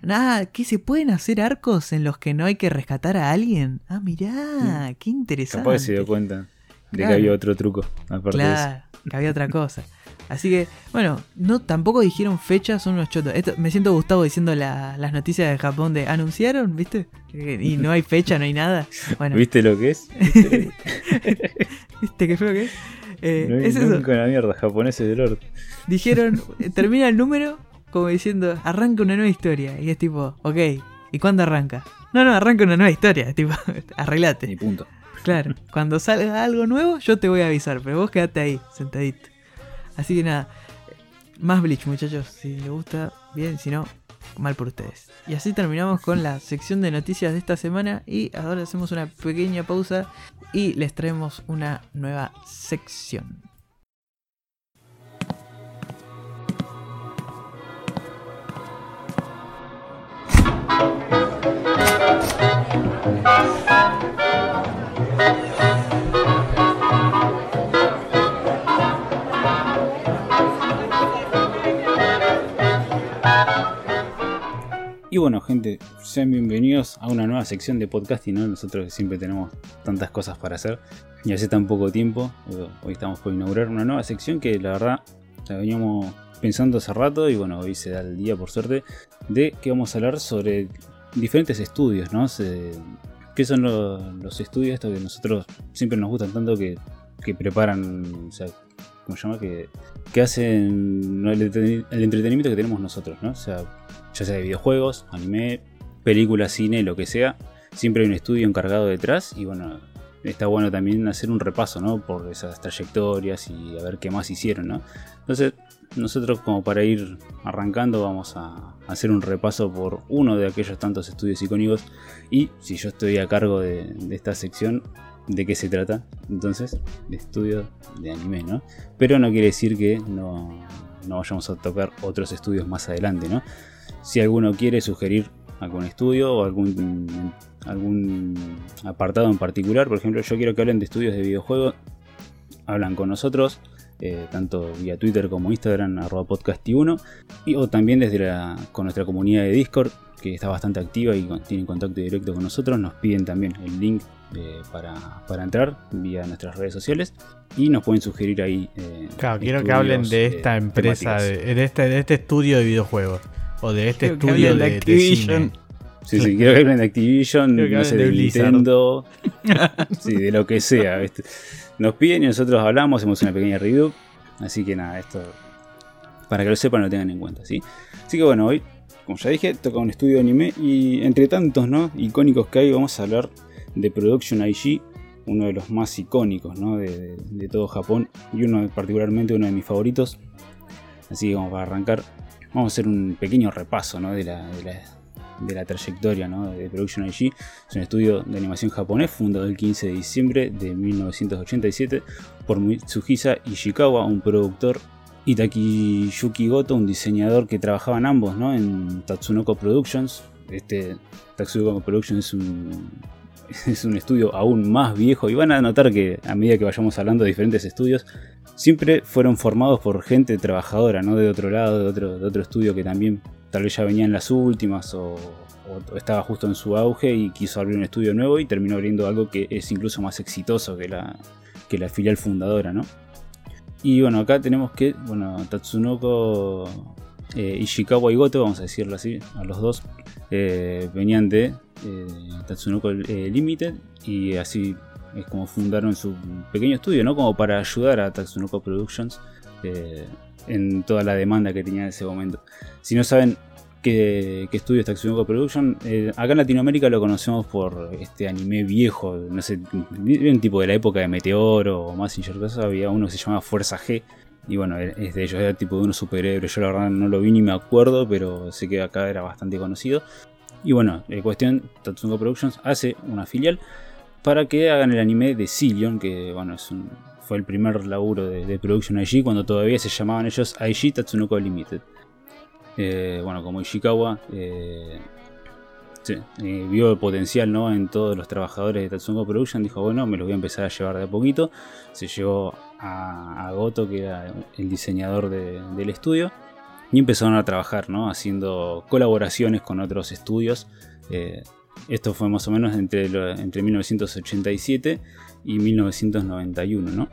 Nada, ¿qué se pueden hacer arcos en los que no hay que rescatar a alguien? Ah, mirá, qué interesante. Capaz se dio cuenta de Claro. que había otro truco. Aparte de eso. Claro, que había otra cosa. Así que, bueno, no tampoco dijeron fechas, son unos chotos. Esto, me siento Gustavo diciendo la- las noticias de Japón de anunciaron, ¿viste? Y no hay fecha, no hay nada. Bueno, ¿Viste lo que es? ¿Viste? ¿viste qué feo que es? Eh, No es eso. nunca la mierda, japoneses del orto. Dijeron, termina el número como diciendo, arranca una nueva historia. Y es tipo, ok, ¿y cuándo arranca? No, no, arranca una nueva historia. Tipo, arreglate. Ni punto. Claro, cuando salga algo nuevo, yo te voy a avisar, pero vos quedate ahí, sentadito. Así que nada, más Bleach, muchachos. Si les gusta, bien, si no, mal por ustedes. Y así terminamos con la sección de noticias de esta semana. Y ahora hacemos una pequeña pausa y les traemos una nueva sección. Y bueno, gente, sean bienvenidos a una nueva sección de podcasting, ¿no? Nosotros siempre tenemos tantas cosas para hacer y hace tan poco tiempo. eh, Hoy estamos por inaugurar una nueva sección que la verdad la veníamos pensando hace rato y bueno, hoy se da el día por suerte de que vamos a hablar sobre diferentes estudios, ¿no? ¿Qué son los, estudios estos que nosotros siempre nos gustan tanto que, preparan, o sea, ¿cómo se llama? Que, que hacen el, entretenimiento que tenemos nosotros, ¿no? O sea, ya sea de videojuegos, anime, películas, cine, lo que sea, siempre hay un estudio encargado detrás y bueno, está bueno también hacer un repaso, ¿no? Por esas trayectorias y a ver qué más hicieron, ¿no? Entonces, nosotros como para ir arrancando vamos a hacer un repaso por uno de aquellos tantos estudios icónicos y si yo estoy a cargo de, esta sección, ¿de qué se trata? Entonces, de estudio de anime, ¿no? Pero no quiere decir que no, no vayamos a tocar otros estudios más adelante, ¿no? Si alguno quiere sugerir algún estudio o algún, algún apartado en particular, por ejemplo, yo quiero que hablen de estudios de videojuegos, hablan con nosotros, eh, tanto vía Twitter como Instagram, arroba podcasti1, y, o también desde la, con nuestra comunidad de Discord, que está bastante activa y tiene contacto directo con nosotros, nos piden también el link eh, para, entrar vía nuestras redes sociales y nos pueden sugerir ahí. Eh, claro, quiero que hablen de esta empresa, de, este, de este estudio de videojuegos o de este estudio de, Activision. Sí, sí, quiero que hablen de Activision, no sé, de, Nintendo, sí, de lo que sea. Nos piden y nosotros hablamos, hacemos una pequeña review. Así que nada, esto para que lo sepan lo tengan en cuenta, ¿sí? Así que bueno, hoy, como ya dije, toca un estudio de anime y entre tantos, ¿no? Icónicos que hay, vamos a hablar de Production IG, uno de los más icónicos, ¿no? De, todo Japón y uno particularmente uno de mis favoritos. Así que vamos a arrancar, vamos a hacer un pequeño repaso, ¿no? de la de la trayectoria de Production IG. Es un estudio de animación japonés fundado el 15 de diciembre de 1987 por Mitsuhisa Ishikawa, un productor, y Takiyuki Goto, un diseñador que trabajaban ambos en Tatsunoko Productions. Este Tatsunoko Productions es un, es un estudio aún más viejo y van a notar que a medida que vayamos hablando de diferentes estudios, siempre fueron formados por gente trabajadora, ¿no? De otro lado, de otro, de otro estudio que también tal vez ya venía en las últimas o, estaba justo en su auge y quiso abrir un estudio nuevo y terminó abriendo algo que es incluso más exitoso que la, que la filial fundadora, ¿no? Y bueno, acá tenemos que, bueno, Tatsunoko eh, Ishikawa y Goto, vamos a decirlo así, a los dos, eh, venían de eh, Tatsunoko Limited y así es como fundaron su pequeño estudio, ¿no? Como para ayudar a Tatsunoko Productions en toda la demanda que tenía en ese momento. Si no saben qué, estudio está Tatsunoko Production, eh, acá en Latinoamérica lo conocemos por este anime viejo, no sé, un tipo de la época de Meteoro o Massinger había uno que se llamaba Fuerza G. Y bueno, es de ellos, era tipo de unos superhéroes. Yo la verdad no lo vi ni me acuerdo, pero sé que acá era bastante conocido. Y bueno, en cuestión, Tatsunoko Productions hace una filial para que hagan el anime de Zillion, que bueno, es un, fue el primer laburo de, Production IG cuando todavía se llamaban ellos IG Tatsunoko Limited. Eh, bueno, como Ishikawa eh, eh, vio el potencial ¿no? en todos los trabajadores de Tatsunoko Production, dijo, bueno, me lo voy a empezar a llevar de a poquito. Se llevó a, Goto, que era el diseñador del estudio, y empezaron a trabajar, ¿no? haciendo colaboraciones con otros estudios. esto fue más o menos entre, entre 1987 y 1991, ¿no?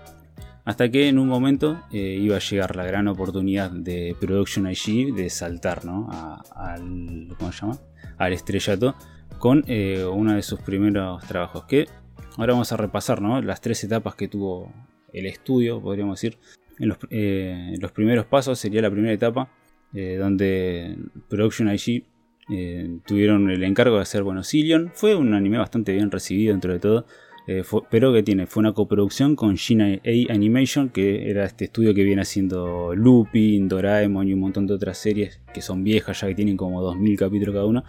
Hasta que en un momento eh, iba a llegar la gran oportunidad de Production IG de saltar, ¿no? al, ¿cómo se llama? Al estrellato con eh, uno de sus primeros trabajos. Que ahora vamos a repasar, ¿no? Las tres etapas que tuvo el estudio, podríamos decir. En los, eh, primeros pasos sería la primera etapa, donde Production IG tuvieron el encargo de hacer, bueno, Cillion. Fue un anime bastante bien recibido dentro de todo eh, pero que tiene, fue una coproducción con Shin A Animation, que era este estudio que viene haciendo Lupin, Doraemon y un montón de otras series que son viejas, ya que tienen como 2000 capítulos cada una.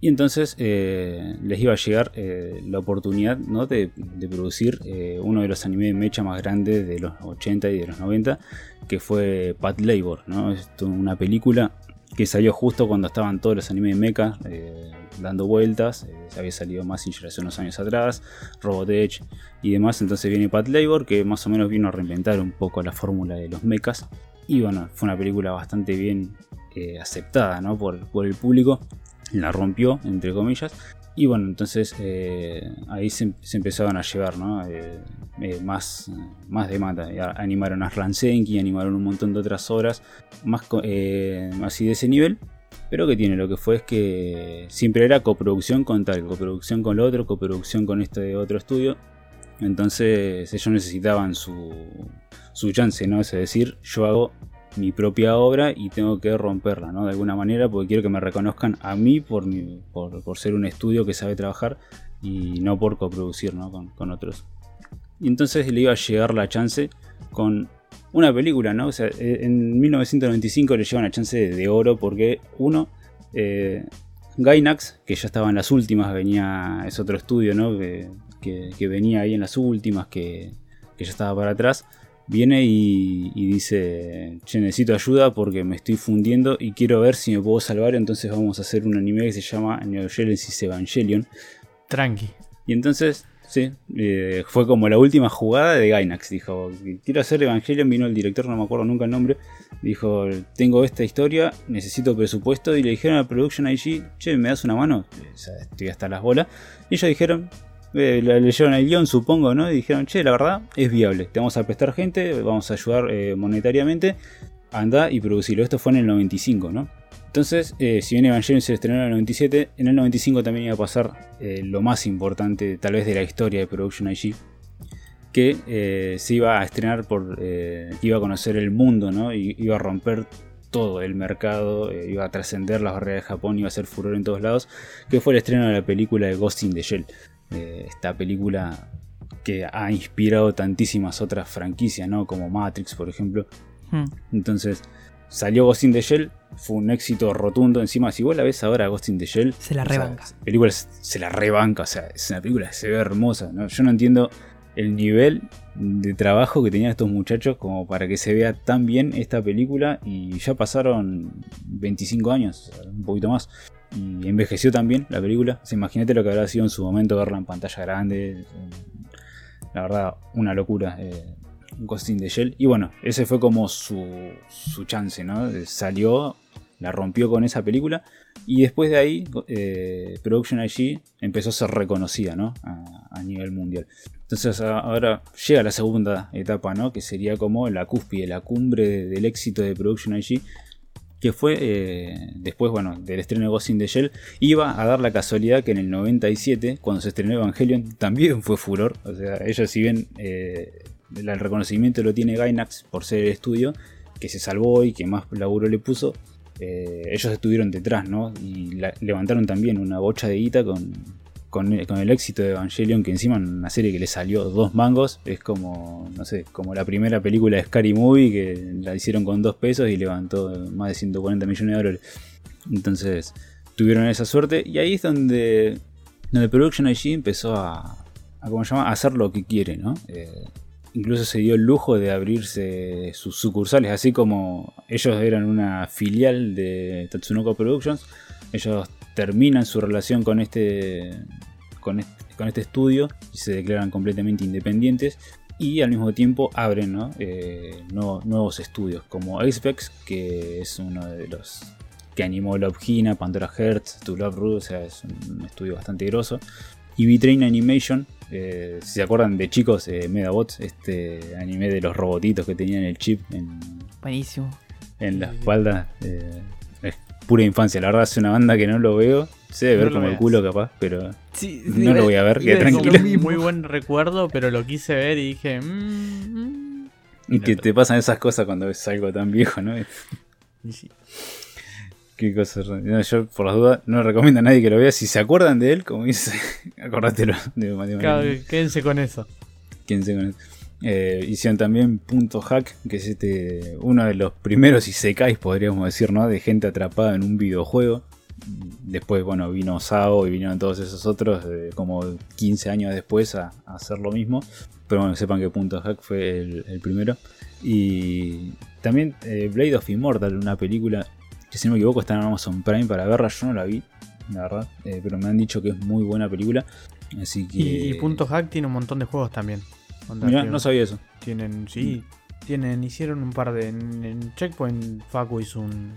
Y entonces eh, les iba a llegar eh, la oportunidad ¿no? de, producir uno de los animes mecha más grandes de los 80 y de los 90, que fue Pat Labor. ¿no? Es una película que salió justo cuando estaban todos los animes de mecha eh, dando vueltas. Eh, había salido más hace unos años atrás, Robotech y demás. Entonces viene Pat Labor, que más o menos vino a reinventar un poco la fórmula de los mechas. Y bueno, fue una película bastante bien eh, aceptada por, por el público. La rompió, entre comillas. Y bueno, entonces eh, ahí se, se, empezaban a llevar ¿no? Eh, eh, más, más demanda. Animaron a Ransenki, animaron un montón de otras obras más así de ese nivel. Pero que tiene lo que fue es que siempre era coproducción con tal, coproducción con lo otro, coproducción con este otro estudio. Entonces ellos necesitaban su, su chance, ¿no? Es decir, yo hago mi propia obra y tengo que romperla, ¿no? De alguna manera, porque quiero que me reconozcan a mí por, por, ser un estudio que sabe trabajar y no por coproducir, ¿no? Con, otros. Y entonces le iba a llegar la chance con una película, ¿no? O sea, e, en 1995 le llevan la chance de, oro porque uno, eh, Gainax, que ya estaba en las últimas, venía, es otro estudio, ¿no? Que, que, venía ahí en las últimas, que, que ya estaba para atrás viene y, dice, che, necesito ayuda porque me estoy fundiendo y quiero ver si me puedo salvar, entonces vamos a hacer un anime que se llama Neo Genesis Evangelion. Tranqui. Y entonces, sí, eh, fue como la última jugada de Gainax, dijo, quiero hacer Evangelion, vino el director, no me acuerdo nunca el nombre, dijo, tengo esta historia, necesito presupuesto, y le dijeron a Production IG, che, ¿me das una mano? estoy hasta las bolas. Y ellos dijeron, eh, leyeron el guion, supongo, ¿no? Y dijeron, che, la verdad, es viable. Te vamos a prestar gente, vamos a ayudar eh, monetariamente. Anda y producirlo. Esto fue en el 95, ¿no? Entonces, eh, si bien Evangelion se estrenó en el 97, en el 95 también iba a pasar lo más importante, tal vez, de la historia de Production IG. Que se iba a estrenar por. iba a conocer el mundo, ¿no? Y iba a romper todo el mercado, iba a trascender las barreras de Japón, iba a ser furor en todos lados, que fue el estreno de la película de Ghost in the Shell esta película que ha inspirado tantísimas otras franquicias, ¿no? Como Matrix, por ejemplo. Hmm. Entonces, salió Ghost in the Shell, fue un éxito rotundo. Encima, si vos la ves ahora, Ghost in the Shell, se la rebanca. película se la rebanca, o sea, es una película que se ve hermosa. ¿no? Yo no entiendo el nivel de trabajo que tenían estos muchachos como para que se vea tan bien esta película y ya pasaron 25 años, un poquito más y envejeció también la película. Imagínate lo que habrá sido en su momento verla en pantalla grande. La verdad, una locura. Eh, un costín de Shell. Y bueno, ese fue como su, su chance, ¿no? Salió, la rompió con esa película. Y después de ahí, eh, Production IG empezó a ser reconocida, ¿no? A, nivel mundial. Entonces ahora llega la segunda etapa, ¿no? Que sería como la cúspide, la cumbre del éxito de Production IG que fue eh, después, bueno, del estreno de Ghost in the Shell, iba a dar la casualidad que en el 97, cuando se estrenó Evangelion, también fue furor. O sea, ellos si bien eh, el reconocimiento lo tiene Gainax por ser el estudio, que se salvó y que más laburo le puso, eh, ellos estuvieron detrás, ¿no? Y levantaron también una bocha de guita con, con, el éxito de Evangelion, que encima en una serie que le salió dos mangos, es como, no sé, como la primera película de Scary Movie que la hicieron con dos pesos y levantó más de 140 millones de dólares. Entonces, tuvieron esa suerte y ahí es donde, donde Production IG empezó a, a, ¿cómo se llama? a hacer lo que quiere, ¿no? Eh, incluso se dio el lujo de abrirse sus sucursales, así como ellos eran una filial de Tatsunoko Productions, ellos terminan su relación con este, con este, estudio y se declaran completamente independientes y al mismo tiempo abren eh, nuevos estudios como Apex que es uno de los que animó Love Hina, Pandora Hearts, To Love Rude, o sea, es un estudio bastante grosso. Y V-Train Animation, eh, si se acuerdan de chicos, eh, Medabots, este anime de los robotitos que tenían el chip en, Buenísimo. en la espalda pura infancia. La verdad es una banda que no lo veo. Se debe ver como el culo capaz, pero no lo voy a ver, que tranquilo. Muy buen recuerdo, pero lo quise ver y dije... Mm, mm". y que te pasan esas cosas cuando ves algo tan viejo, ¿no? Qué cosas. yo, por las dudas, no recomiendo a nadie que lo vea. Si se acuerdan de él, como dice, acordátelo. De quédense con eso. Quédense con eso. Eh, hicieron también Punto Hack, que es este uno de los primeros isekais, podríamos decir, ¿no? De gente atrapada en un videojuego. Después, bueno, vino Sao y vinieron todos esos otros, eh, como 15 años después, a, hacer lo mismo. Pero bueno, sepan que Punto Hack fue el, primero. Y también eh, Blade of Immortal, una película que si no me equivoco está en Amazon Prime para verla. Yo no la vi, la verdad, pero me han dicho que es muy buena película. Así que... y Punto Hack tiene un montón de juegos también no sabía eso. Tienen, sí, tienen, hicieron un par de. En, Checkpoint, Facu hizo un.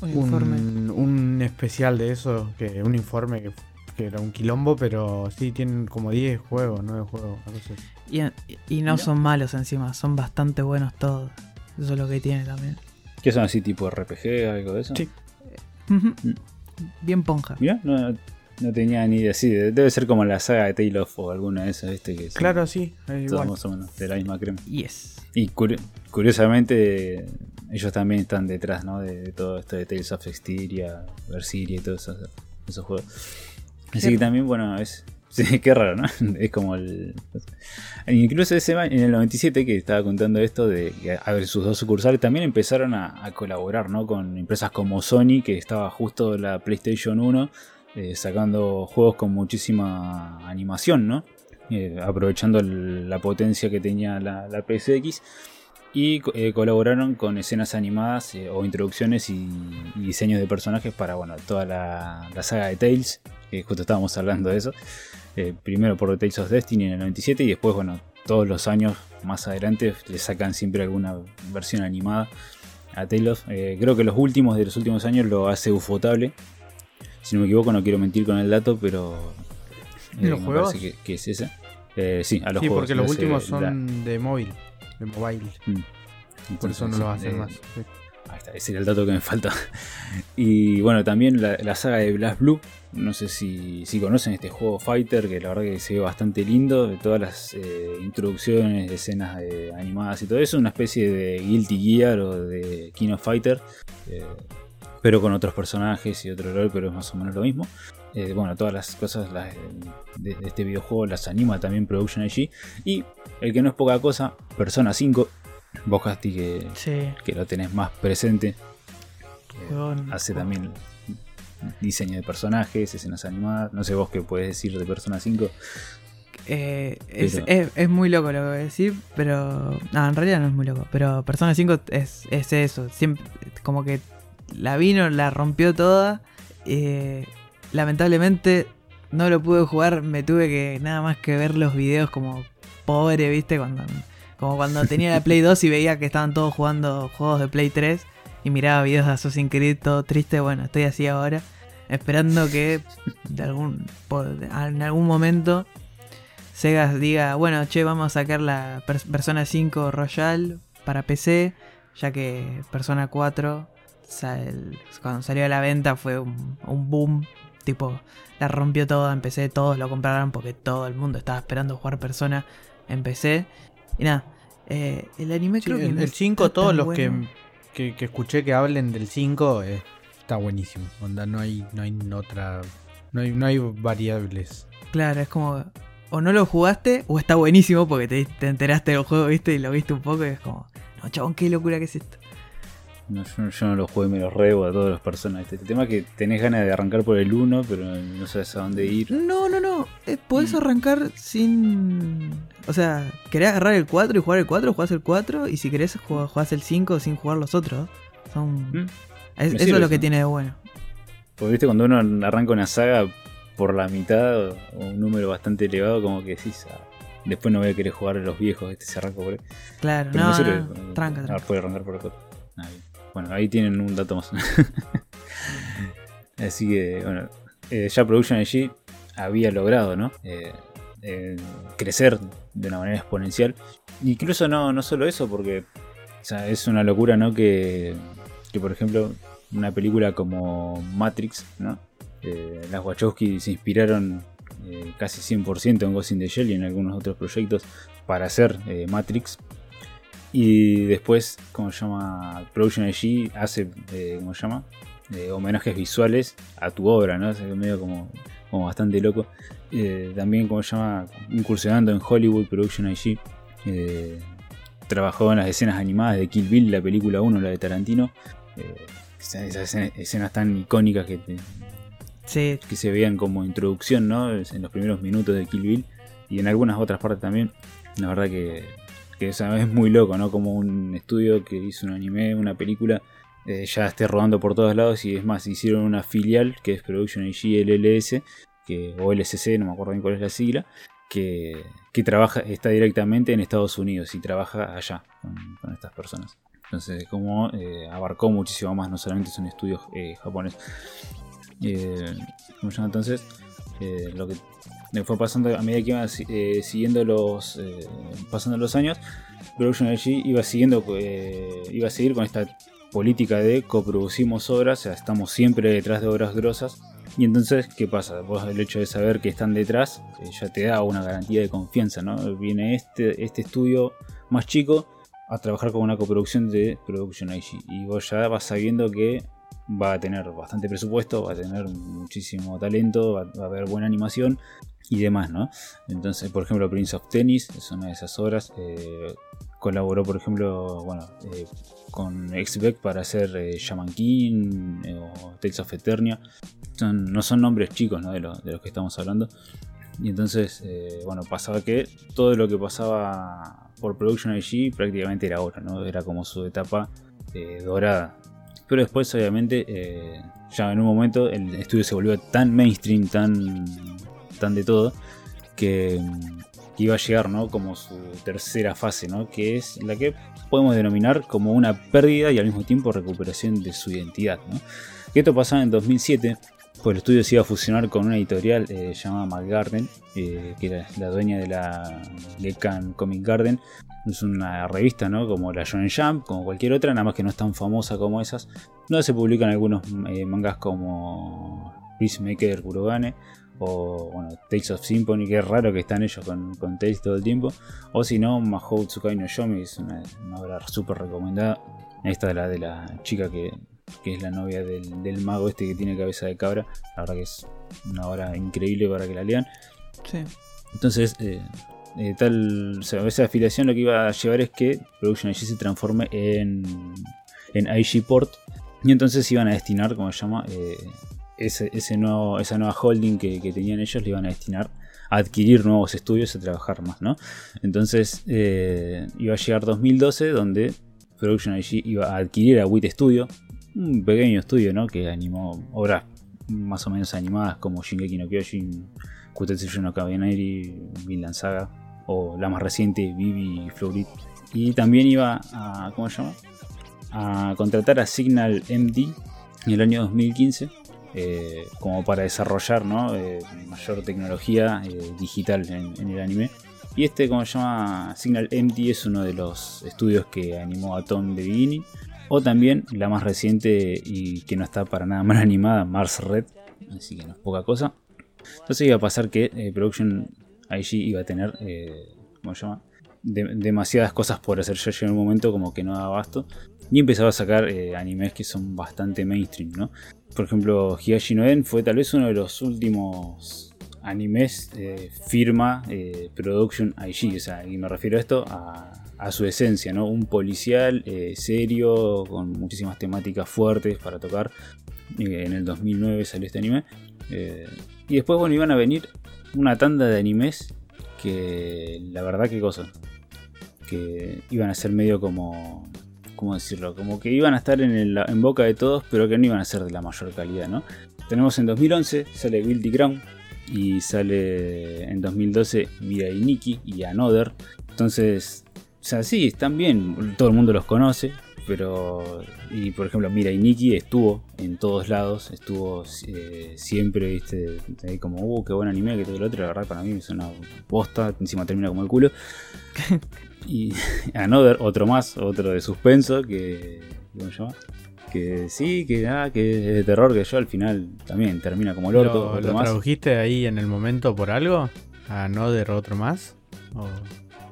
Un, un, especial de eso, que un informe que, que era un quilombo, pero sí tienen como 10 juegos, 9 juegos. algo así. Y, y no Mira. son malos encima, son bastante buenos todos. Eso es lo que tiene también. ¿Qué son así tipo RPG, algo de eso? Sí. Mm. Bien ponja. Mira, no, no tenía ni idea. Sí, de- debe ser como la saga de Tale of o alguna de esas, ¿viste? Que Claro, sí, es igual. más o menos de la misma crema. Yes. Y curi- curiosamente, ellos también están detrás, ¿no? De, de todo esto de Tales of Exteria, Versiria y todos esos, esos juegos. Así que también, bueno, es. Sí, qué raro, ¿no? Es como el. Incluso ese en el 97 que estaba contando esto de que a ver, sus dos sucursales también empezaron a, a colaborar, ¿no? Con empresas como Sony, que estaba justo la PlayStation 1 eh, sacando juegos con muchísima animación, ¿no? Eh, aprovechando la potencia que tenía la, la PSX y eh, colaboraron con escenas animadas o introducciones y, diseños de personajes para bueno toda la, saga de Tales que justo estábamos hablando de eso primero por The Tales of Destiny en el 97 y después bueno todos los años más adelante le sacan siempre alguna versión animada a Tales creo que los últimos de los últimos años lo hace Ufotable si no me equivoco no quiero mentir con el dato pero ¿En los me juegos? parece que, que es ese Eh, sí a los Sí, juegos porque los hace últimos la- son de móvil, de mobile. Mm. Por eso no los hacen eh, más. sí. Ahí está, ese era el dato que me falta. Y bueno, también la, la saga de Blast Blue. No sé si, si conocen este juego Fighter, que la verdad que se ve bastante lindo. De todas las eh, introducciones, escenas eh, animadas y todo eso. Una especie de Guilty Gear o de King of Fighter. eh, pero con otros personajes y otro rol, pero es más o menos lo mismo. Eh, bueno, todas las cosas las, de, de este videojuego las anima también Production IG. Y el que no es poca cosa, Persona 5. Vos, Casti, que, Sí. que lo tenés más presente. Juegón. hace también diseño de personajes, escenas animadas. No sé vos qué puedes decir de Persona 5. Eh, es- es muy loco lo que voy a decir, pero. No, en realidad no es muy loco. Pero Persona 5 es, es eso. Siempre, como que la vino, la rompió toda. eh, lamentablemente no lo pude jugar. Me tuve que nada más que ver los videos como pobre, ¿viste? Cuando, como cuando tenía la Play 2 y veía que estaban todos jugando juegos de Play 3 y miraba videos de Assassin's Creed todo triste. Bueno, estoy así ahora. Esperando que de algún, por- en algún momento Sega diga, bueno, che, vamos a sacar la Per- Persona 5 Royal para PC, ya que Persona 4, cuando salió a la venta fue un, un boom, tipo, la rompió toda en PC, todos lo compraron porque todo el mundo estaba esperando jugar Persona en PC. Y nada, eh, el anime Sí, creo que el, no el está 5, todos los bueno. que, que, que escuché que hablen del 5 eh, está buenísimo. Onda, no hay, no hay otra. No hay, no hay variables. Claro, es como. O no lo jugaste, o está buenísimo porque te, te enteraste del juego, viste, y lo viste un poco y es como. No, chabón, qué locura que es esto. No, yo, yo no lo jugué, me lo rebo a todos los personajes. El tema es que tenés ganas de arrancar por el 1, pero no sabes a dónde ir. No, no, no. eh, podés Mm. arrancar sin. O sea, querés agarrar el 4 y jugar el 4, jugás el 4. Y si querés, jugás, el 5 sin jugar los otros. Son. ¿Mm? es- eso es lo que eso. tiene de bueno. Porque viste cuando uno arranca una saga por la mitad o un número bastante elevado, como que decís, ah, después no voy a querer jugar a los viejos, este se arranca por ahí. Claro, Pero no, tranca, tranca. puede arrancar por el 4. Ah, bien. Bueno, ahí tienen un dato más. Así que, bueno, eh, ya Production IG había logrado, ¿no? Eh, eh, crecer de una manera exponencial. Incluso no, no solo eso, porque es una locura, ¿no? Que, que, por ejemplo, una película como Matrix, ¿no? Eh, las Wachowski se inspiraron casi 100% en Ghost in the Shell y en algunos otros proyectos para hacer Matrix. Y después, como se llama, Production IG hace, eh, ¿cómo se llama? Eh, homenajes visuales a tu obra, ¿no? Es medio como, como bastante loco. Eh, también, como se llama, incursionando en Hollywood, Production IG. eh, trabajó en las escenas animadas de Kill Bill, la película 1, la de Tarantino. Esas esas escenas, escenas tan icónicas que, te- Sí, que se veían como introducción, ¿no? En los primeros minutos de Kill Bill y en algunas otras partes también. La verdad que, que sea, es muy loco, ¿no? Como un estudio que hizo un anime, una película, eh, ya esté rodando por todos lados y es más, hicieron una filial que es Production IG LLS, que, o LSC, no me acuerdo bien cuál es la sigla, que, que trabaja, está directamente en Estados Unidos y trabaja allá con, estas personas. Entonces, como eh, abarcó muchísimo más, no solamente son estudios eh, japoneses. Eh, ¿Cómo se llama entonces? eh, lo que fue pasando a medida que iban eh, siguiendo los eh, pasando los años, Production IG iba siguiendo iba a seguir con esta política de coproducimos obras, o estamos siempre detrás de obras grosas. Y entonces, ¿qué pasa? Vos el hecho de saber que están detrás ya te da una garantía de confianza, ¿no? Viene este, este estudio más chico a trabajar con una coproducción de Production IG. Y vos ya vas sabiendo que va a tener bastante presupuesto, va a tener muchísimo talento, va, a haber buena animación y demás, ¿no? Entonces, por ejemplo, Prince of Tennis es una de esas obras. Eh, colaboró, por ejemplo, bueno, eh, con Xbeck para hacer eh, Shaman King o Tales of Eternia. no son nombres chicos ¿no? de, de los que estamos hablando. Y entonces, bueno, pasaba que todo lo que pasaba por Production IG prácticamente era ahora, ¿no? Era como su etapa dorada pero después, obviamente, eh, ya en un momento el estudio se volvió tan mainstream, tan, de todo, que iba a llegar ¿no? como su tercera fase, ¿no? que es la que podemos denominar como una pérdida y al mismo tiempo recuperación de su identidad. ¿no? Esto pasaba en 2007, pues el estudio se iba a fusionar con una editorial eh, llamada McGarden, eh, que era la dueña de la Gekan Comic Garden. Es una revista, ¿no? Como la Shonen Jump, como cualquier otra, nada más que no es tan famosa como esas. No se publican algunos eh, mangas como Peacemaker Kurogane o bueno, Tales of Symphony, que es raro que están ellos con, con Tales todo el tiempo. O si no, Mahou Tsukai no Yomi, es una, obra súper recomendada. Esta de la, de la chica que que es la novia del, mago este que tiene cabeza de cabra. La verdad que es una obra increíble para que la lean. Sí. Entonces, eh, eh, tal, esa afiliación lo que iba a llevar es que Production IG se transforme en, en IG Port. Y entonces iban a destinar, como se llama, eh, ese, nuevo, esa nueva holding que, tenían ellos, le iban a destinar a adquirir nuevos estudios a trabajar más, ¿no? Entonces iba a llegar 2012 donde Production IG iba a adquirir a WIT Studio, un pequeño estudio ¿no? que animó obras más o menos animadas como Shingeki no Kyojin, Kutetsu no Kabaneri, Vinland Saga o la más reciente Vivi y Florit. Y también iba a, ¿cómo se llama? a contratar a Signal MD en el año 2015 eh, como para desarrollar ¿no? Eh, mayor tecnología eh, digital en, el anime. Y este, como se llama, Signal MD es uno de los estudios que animó a Tom de Beginning o también la más reciente y que no está para nada mal animada, Mars Red. Así que no es poca cosa. Entonces iba a pasar que Production IG iba a tener, ¿cómo llama? demasiadas cosas por hacer. Ya en un momento como que no daba abasto. Y empezaba a sacar animes que son bastante mainstream, ¿no? Por ejemplo, Higashi no En fue tal vez uno de los últimos animes firma Production IG. O sea, y me refiero a esto a su esencia, ¿no? Un policial eh, serio, con muchísimas temáticas fuertes para tocar. Eh, en el 2009 salió este anime. Eh, y después, bueno, iban a venir una tanda de animes que la verdad que cosa. Que iban a ser medio como... ¿Cómo decirlo? Como que iban a estar en, boca de todos, pero que no iban a ser de la mayor calidad, ¿no? Tenemos en 2011, sale Guilty Crown, y sale en 2012 Mirai Nikki y Another. Entonces o sea, sí, están bien, todo el mundo los conoce, pero. Y por ejemplo, Mira y Nikki estuvo en todos lados, estuvo eh, siempre, viste, como, uh, qué buen anime, que todo el otro, la verdad para mí es una bosta, encima termina como el culo. y Another, otro más, otro de suspenso, que. ¿Cómo se llama? Que sí, que, ah, que es de terror, que yo al final también termina como el orto. ¿Lo, tradujiste ahí en el momento por algo? ¿Another otro más? ¿O...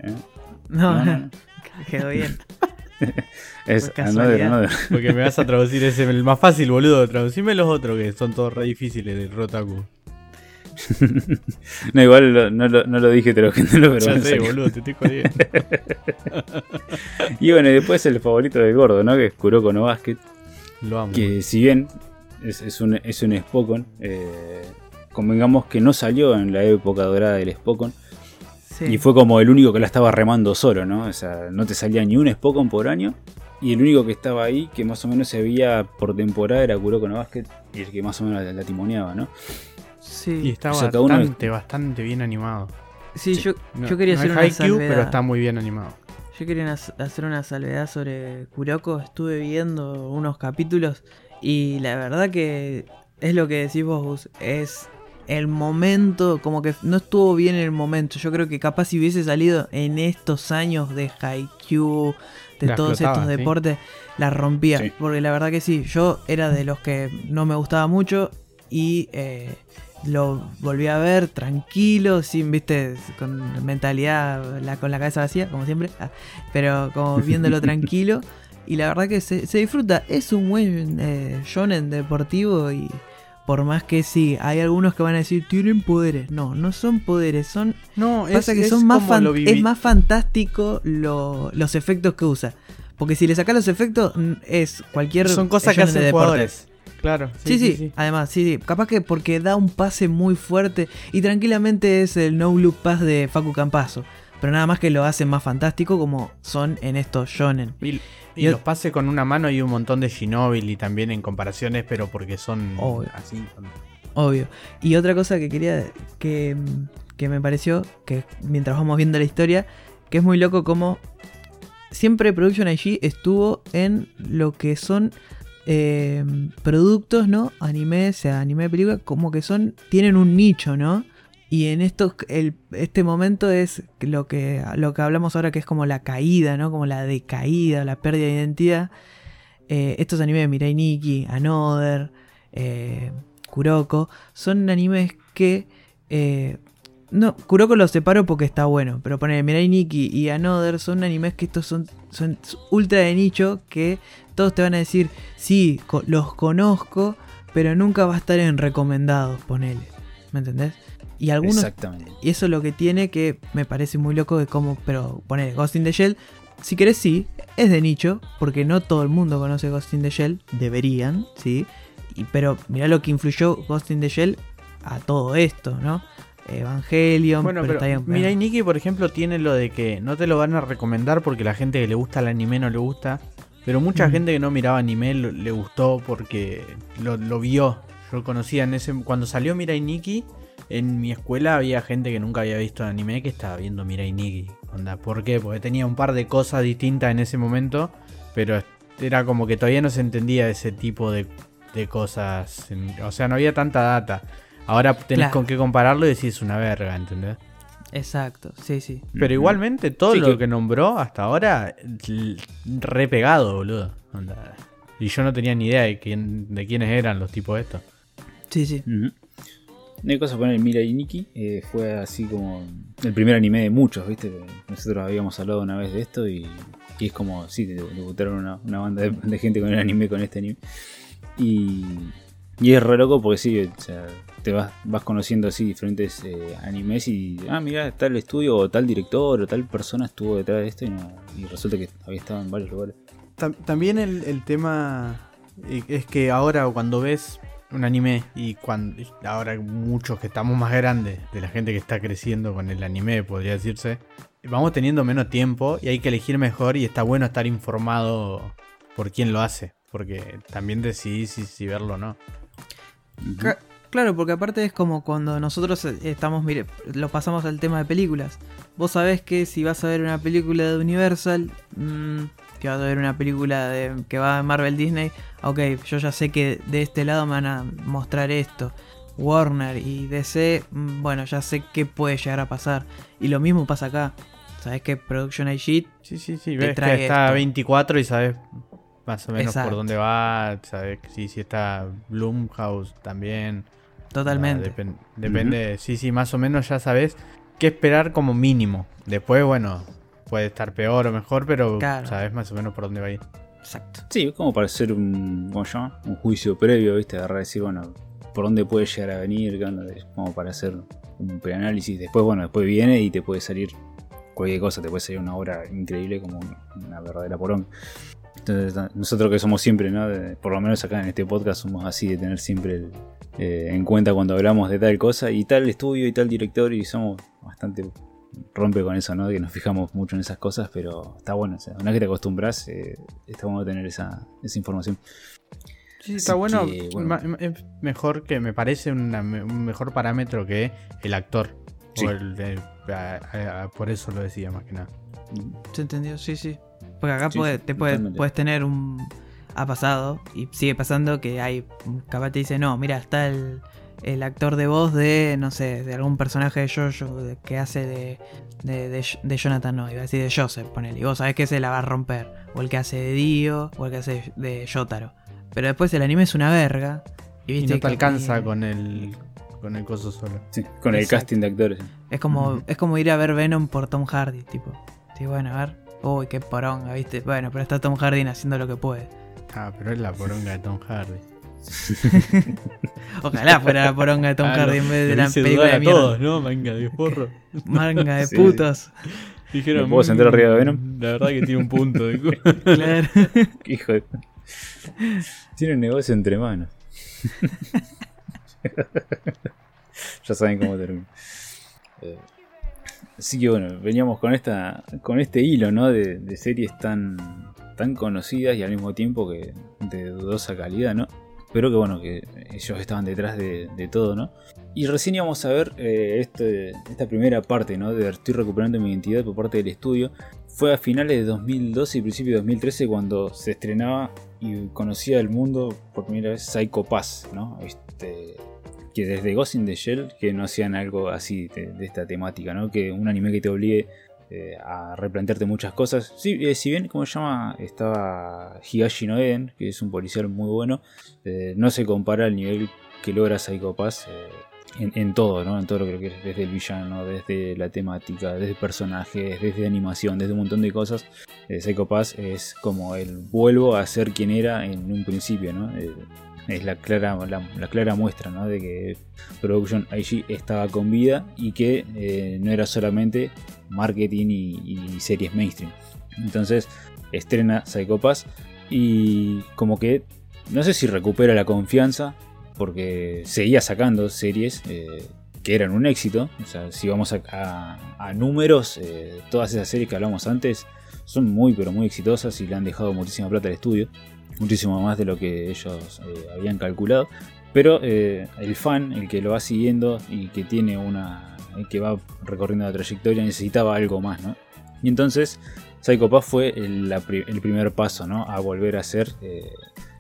¿Eh? No, no, quedó bien. es another, Porque me vas a traducir ese, el más fácil, boludo. Traducime los otros que son todos re difíciles de Rotaku. no, igual no, lo dije, te lo pero Ya sé, boludo, te estoy jodiendo. y bueno, y después el favorito del gordo, ¿no? Que es Kuroko no Basket. Lo amo. Que si bien es, un, es un Spokon, eh, convengamos que no salió en la época dorada del Spokon y fue como el único que la estaba remando solo, ¿no? O sea, no te salía ni un Spokon por año. Y el único que estaba ahí, que más o menos se veía por temporada, era Kuroko no Basket. Y el que más o menos la, timoneaba, ¿no? Sí. Y estaba bastante, bastante bien animado. Sí, Yo, yo quería hacer una salvedad. pero está muy bien animado. Yo quería hacer una salvedad sobre Kuroko. Estuve viendo unos capítulos y la verdad que es lo que decís vos, Es el momento, como que no estuvo bien en el momento. Yo creo que capaz si hubiese salido en estos años de Haikyuu, de La todos estos sí. deportes, la rompía. Sí. Porque la verdad que sí, yo era de los que no me gustaba mucho y eh, lo volví a ver tranquilo, sin, viste, con mentalidad, la, con la cabeza vacía, como siempre, Ah, pero como viéndolo tranquilo. Y la verdad que se, se disfruta. Es un buen eh, shonen deportivo y por más que sí, hay algunos que van a decir, tienen poderes. No, no son poderes, son No, Pasa que son más fan- es más fantástico lo- los efectos que usa. Porque si le sacas los efectos, es cualquier. Son cosas que de hacen deporte. jugadores. Claro. Sí sí, además, sí, sí. Capaz que porque da un pase muy fuerte y tranquilamente es el no look pass de Facu Campazo. Pero nada más que lo hace más fantástico como son en estos shonen. Y, los pases con una mano y un montón de Shinobi también en comparaciones, pero porque son Obvio. así. Obvio. Y otra cosa que quería que, que me pareció, que mientras vamos viendo la historia, que es muy loco como siempre Production IG estuvo en lo que son eh, productos, ¿no? Anime, sea anime, película, como que son, tienen un nicho, ¿no? Y en estos, el, este momento es lo que, lo que hablamos ahora que es como la caída, ¿no? Como la decaída, la pérdida de identidad. Eh, estos animes de Mirai Nikki, Another, eh, Kuroko, son animes que... eh, no, Kuroko los separo porque está bueno, pero poner Mirai Nikki y Another son animes que estos son, son ultra de nicho que todos te van a decir, sí, co- los conozco, pero nunca va a estar en recomendados, ponele. ¿Me entendés? Y algunos Exactamente. y eso es lo que tiene que me parece muy loco de cómo, pero poner Ghost in the Shell, si querés sí, es de nicho, porque no todo el mundo conoce Ghost in the Shell, deberían, sí, y, pero mirá lo que influyó Ghost in the Shell a todo esto, ¿no? Evangelion, Bueno, pero, bien, Mirai Nikki, por ejemplo, tiene lo de que no te lo van a recomendar porque la gente que le gusta el anime no le gusta. Pero mucha Mm. gente que no miraba anime lo- le gustó porque lo, lo vio. Yo conocía en ese. Cuando salió Mirai Nikki, en mi escuela había gente que nunca había visto anime que estaba viendo Mirai Nikki. Onda, ¿Por qué? Porque tenía un par de cosas distintas en ese momento. Pero era como que todavía no se entendía ese tipo de, de cosas. o sea, no había tanta data. Ahora tenés Claro. con qué compararlo y decís una verga, ¿entendés? Exacto, sí, sí. Pero igualmente todo Sí, lo que- que... nombró hasta ahora, re pegado, boludo. Y yo no tenía ni idea de, quién, de quiénes eran los tipos estos. Sí, sí. Ujú. No hay cosa poner Mirai Nikki. eh, fue así como el primer anime de muchos, ¿viste? Nosotros habíamos hablado una vez de esto y, y es como, sí, de- debutaron una, una banda de, de gente con el anime, con este anime. Y, y es re loco porque sí, o sea, te vas, vas conociendo así diferentes eh, animes y, ah, mira, tal estudio o tal director o tal persona estuvo detrás de esto y, no- y resulta que había estado en varios lugares. Tam- También el, el tema eh, es que ahora cuando ves un anime y cuando ahora muchos que estamos más grandes de la gente que está creciendo con el anime, podría decirse, vamos teniendo menos tiempo y hay que elegir mejor y está bueno estar informado por quién lo hace, porque también decidís si, si verlo o no. Claro, porque aparte es como cuando nosotros eh, estamos, mire, lo pasamos al tema de películas. Vos sabés que si vas a ver una película de Universal, mm, que vas a ver una película de, que va a Marvel Disney, ok, yo ya sé que de este lado me van a mostrar esto. Warner y DC, mm, bueno, ya sé qué puede llegar a pasar. Y lo mismo pasa acá. Sabés que Production IG, Sí, sí, sí. Ves que está esto. 24 y sabes más o menos Exacto. por dónde va. Sabes que sí, sí está Bloomhouse también. Totalmente. Ah, depen- depende. Sí, sí, más o menos ya sabes qué esperar como mínimo. Después, bueno, puede estar peor o mejor, pero Claro. sabes más o menos por dónde va a ir. Exacto. Sí, es como para hacer un, ¿cómo se llama? un juicio previo, ¿viste? Agarrar y decir, bueno, por dónde puede llegar a venir, como para hacer un preanálisis. Después, bueno, después viene y te puede salir cualquier cosa, te puede salir una obra increíble como una verdadera porón. Entonces, nosotros que somos siempre, ¿no? De- por lo menos acá en este podcast somos así de tener siempre el- eh, en cuenta cuando hablamos de tal cosa y tal estudio y tal director y somos bastante rompe con eso, ¿no? Que nos fijamos mucho en esas cosas, pero está bueno, o sea, una vez que te acostumbras, eh, está bueno tener esa, esa información. Sí, Así está bueno. que, bueno. Ma- ma- Es mejor que me parece una un mejor parámetro que el actor. Sí. O el de- a- a- a- por eso lo decía más que nada. ¿Se entendió? Sí, sí. Porque acá Sí, puede- sí, te puede- totalmente. puedes tener un. Ha pasado y sigue pasando que hay. Capaz te dice, no, mira, está el, el actor de voz de, no sé, de algún personaje de Jojo que hace de, de, de, de Jonathan, no, iba a decir de Joseph, ponele. Y vos sabés que se la va a romper. O el que hace de Dio, o el que hace de Yotaro. Pero después el anime es una verga. Y, Y viste no te que- alcanza con el, con el coso solo. Sí, con el casting de actores. Es como, es como ir a ver Venom por Tom Hardy, tipo. Sí, bueno, a ver. Uy, qué poronga, viste. Bueno, pero está Tom Hardy haciendo lo que puede. Ah, pero es la poronga de Tom Hardy. Ojalá fuera la poronga de Tom Ah, Hardy en vez de la película de a mierda. todos, ¿no? Manga de porro. Manga de Sí. putos. Dijeron, ¿Me puedo sentar "Mm, arriba de Venom?" La verdad que tiene un punto. de Claro. Hijo de... Tiene un negocio entre manos. ya saben cómo termina. Eh, así que bueno, veníamos con esta con este hilo, ¿no? De, de series tan, tan conocidas y al mismo tiempo que de dudosa calidad, ¿no? Pero que bueno, que ellos estaban detrás de, de todo, ¿no? Y recién íbamos a ver eh, este- esta primera parte, ¿no? De estoy recuperando mi identidad por parte del estudio. Fue a finales de 2012 y principios de 2013 cuando se estrenaba y conocía el mundo por primera vez Psycho Pass, ¿no? Este, que desde Ghost in the Shell que no hacían algo así de, de esta temática, ¿no? Que un anime que te obligue eh, a replantearte muchas cosas. Sí, eh, si bien, como se llama, estaba Higashi no Eden, que es un policial muy bueno, eh, no se compara al nivel que logra Psycho Pass en, todo, ¿no? En todo lo que es desde el villano, desde la temática, desde personajes, desde animación, desde un montón de cosas. Psycho Pass es como el vuelvo a ser quien era en un principio, ¿no? Es la clara, la, la clara muestra ¿no? de que Production IG estaba con vida y que no era solamente marketing y, series mainstream. Entonces estrena Psycho Pass y como que no sé si recupera la confianza porque seguía sacando series eh, que eran un éxito. O sea, si vamos a, a- números, eh, todas esas series que hablamos antes son muy pero muy exitosas y le han dejado muchísima plata al estudio. Muchísimo más de lo que ellos eh, habían calculado. Pero el fan, el que lo va siguiendo y que tiene una. El que va recorriendo la trayectoria, necesitaba algo más, ¿no? Y entonces, Psycho Pass fue el, primer paso, ¿no? A volver a ser eh,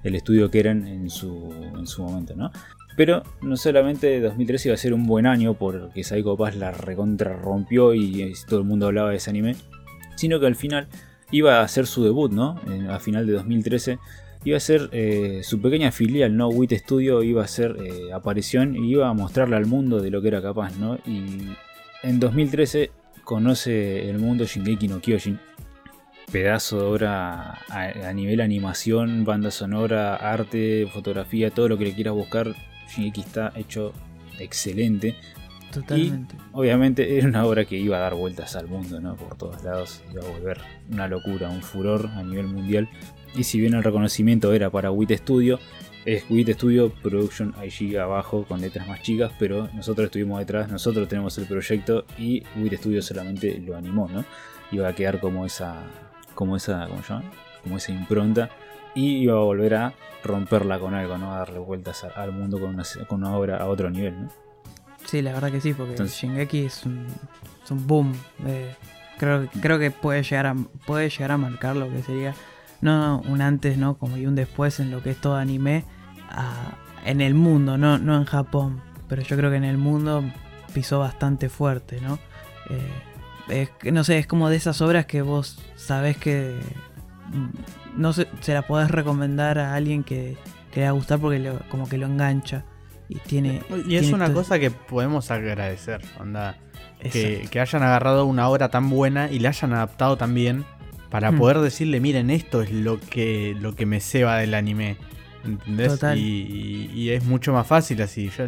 el estudio que eran en su, en su momento, ¿no? Pero no solamente 2013 iba a ser un buen año porque Psycho Pass la recontra rompió y eh, todo el mundo hablaba de ese anime, sino que al final iba a hacer su debut, ¿no? A final de 2013 iba a ser eh, su pequeña filial, ¿no? WIT Studio iba a hacer eh, aparición y iba a mostrarle al mundo de lo que era capaz, ¿no? Y en 2013 conoce el mundo Shingeki no Kyojin, pedazo de obra a, a nivel animación, banda sonora, arte, fotografía, todo lo que le quieras buscar, Shingeki está hecho excelente. Totalmente. Obviamente era una obra que iba a dar vueltas al mundo, ¿no? Por todos lados, iba a volver una locura, un furor a nivel mundial. Y si bien el reconocimiento era para WIT Studio, es WIT Studio Production IG abajo con letras más chicas, pero nosotros estuvimos detrás, nosotros tenemos el proyecto y WIT Studio solamente lo animó, ¿no? Iba a quedar como esa, como esa, ¿cómo se llama? Como esa impronta y iba a volver a romperla con algo, ¿no? A darle vueltas a- al mundo con una, con una obra a otro nivel, ¿no? Sí, la verdad que sí, porque Entonces- Shingeki es un, es un boom. eh, creo, creo que puede llegar, a, puede llegar a marcar lo que sería, no un antes, ¿no? Como y un después en lo que es todo anime a- en el mundo, no, no en Japón. Pero yo creo que en el mundo pisó bastante fuerte, ¿no? Eh, es que, no sé, es como de esas obras que vos sabés que mm, no sé, se la podés recomendar a alguien que, que le va a gustar porque lo- como que lo engancha. Y tiene. Y es una cosa que podemos agradecer, onda. Que, que hayan agarrado una obra tan buena y la hayan adaptado tan bien para Hmm. poder decirle, miren, esto es lo que, lo que me ceba del anime. ¿Entendés? Total. Y, y- y es mucho más fácil así. Yo,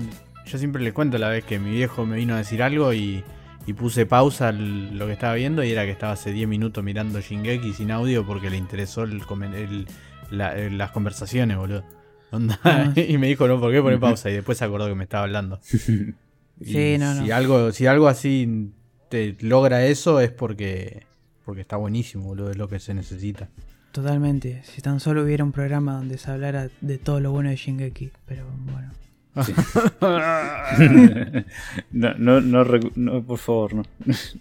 yo siempre le cuento la vez que mi viejo me vino a decir algo y, y puse pausa lo que estaba viendo y era que estaba hace 10 minutos mirando Shingeki sin audio porque le interesó el la- eh, las conversaciones, boludo. Onda, Ah. y me dijo, no, ¿por qué poner pausa? Y después se acordó que me estaba hablando. Sí, no, no. Si algo, si algo así te logra eso es porque, porque está buenísimo, boludo, es lo que se necesita. Totalmente. Si tan solo hubiera un programa donde se hablara de todo lo bueno de Shingeki. Pero bueno. no, no, no, recu- no, por favor, no.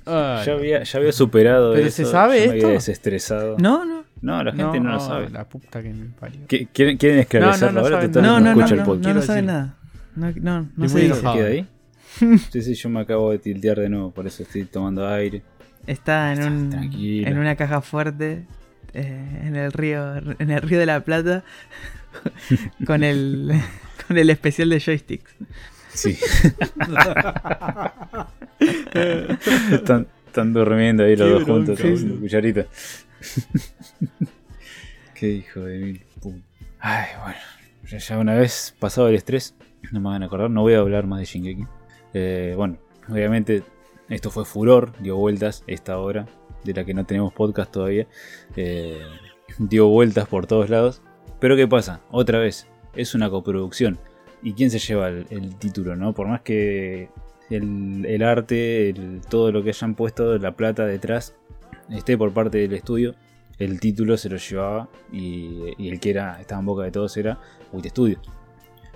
Ay, Ya había, ya había superado ¿Pero eso. se sabe me esto? había desestresado. No, no. No, la gente no, lo sabe. La puta que me parió. ¿Qué- ¿Quieren, quieren esclarecerlo No, no, no ahora? saben No, no, no, no, el no, no Quiero sabe nada. No, no, no se. ¿Se queda ahí? sí, sí, yo me acabo de tiltear de nuevo, por eso estoy tomando aire. Está en, un, en una caja fuerte eh, en el río en el río de la Plata con el con el especial de joysticks. Sí. están, están durmiendo ahí los Qué dos juntos, haciendo boludo. cucharita. Qué hijo de mil puta. Ay, bueno. Ya, ya una vez pasado el estrés, no me van a acordar, no voy a hablar más de Shingeki. Eh, bueno, obviamente esto fue furor, dio vueltas esta hora, de la que no tenemos podcast todavía. Eh, dio vueltas por todos lados. Pero ¿qué pasa? Otra vez, es una coproducción. ¿Y quién se lleva el, título, no? Por más que el, arte, todo lo que hayan puesto, la plata detrás, esté por parte del estudio, el título se lo llevaba y, y el que era, estaba en boca de todos era Wit Studio.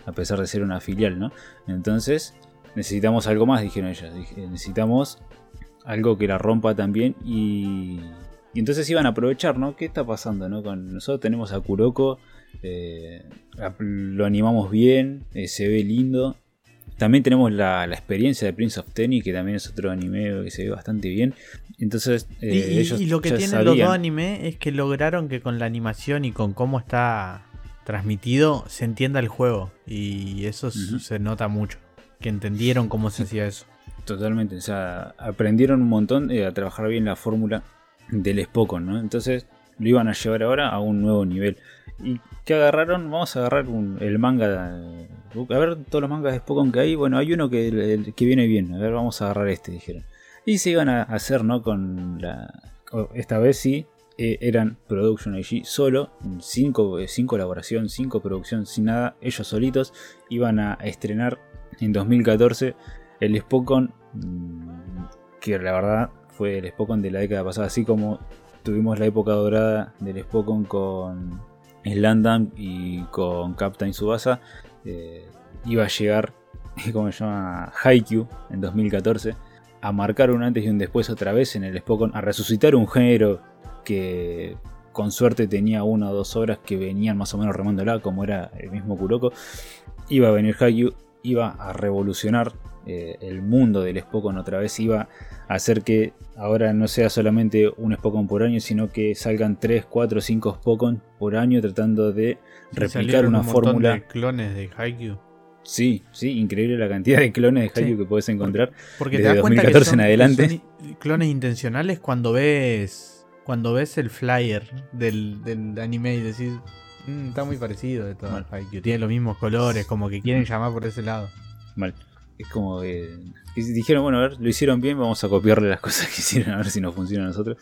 A pesar de ser una filial, ¿no? Entonces, necesitamos algo más, dijeron ellas. Dije, necesitamos algo que la rompa también y, y entonces iban a aprovechar, ¿no? ¿Qué está pasando, no? Con nosotros tenemos a Kuroko, eh, lo animamos bien, eh, se ve lindo. También tenemos la, la experiencia de Prince of Tennis, que también es otro anime que se ve bastante bien. Entonces, Y, eh, y- ellos y lo que tienen los dos anime es que lograron que con la animación y con cómo está transmitido se entienda el juego. Y eso se nota mucho. Que entendieron cómo se hacía eso. Totalmente, o sea, aprendieron un montón eh, a trabajar bien la fórmula del Spokon, ¿no? Entonces lo iban a llevar ahora a un nuevo nivel. ¿Y qué agarraron? Vamos a agarrar un- el manga. eh, A ver todos los mangas de Spokon que hay. Bueno, hay uno que, viene bien. A ver, vamos a agarrar este, dijeron. Y se iban a hacer, ¿no? Con la. Esta vez sí. eh, eran Production IG solo, sin, sin colaboración, sin coproducción, sin nada, ellos solitos iban a estrenar en 2014 el Spokon, mm, que la verdad fue el Spokon de la década pasada, así como tuvimos la época dorada del Spokon con Slandam y con Captain Subasa, eh, iba a llegar, ¿cómo se llama? Haikyuu en 2014, a marcar un antes y un después otra vez en el Spokon, a resucitar un género que con suerte tenía una o dos obras que venían más o menos remándola, como era el mismo Kuroko. Iba a venir Haikyuu, iba a revolucionar eh, el mundo del Spokon otra vez, iba a hacer que ahora no sea solamente un Spokon por año, sino que salgan 3, 4, 5 Spokon por año tratando de replicar una un montón fórmula. de clones de Haikyuu. Sí, sí, increíble la cantidad de clones de Sí. Haikyuu que puedes encontrar. Porque Desde te das cuenta que 2014 son, en adelante. son clones intencionales cuando ves cuando ves el flyer del, del anime y decís "Mm, está muy parecido de todo. Tiene los mismos colores, como que quieren llamar por ese lado. Mal. Es como que, que dijeron, bueno, a ver, lo hicieron bien, vamos a copiarle las cosas que hicieron, a ver si nos funciona a nosotros.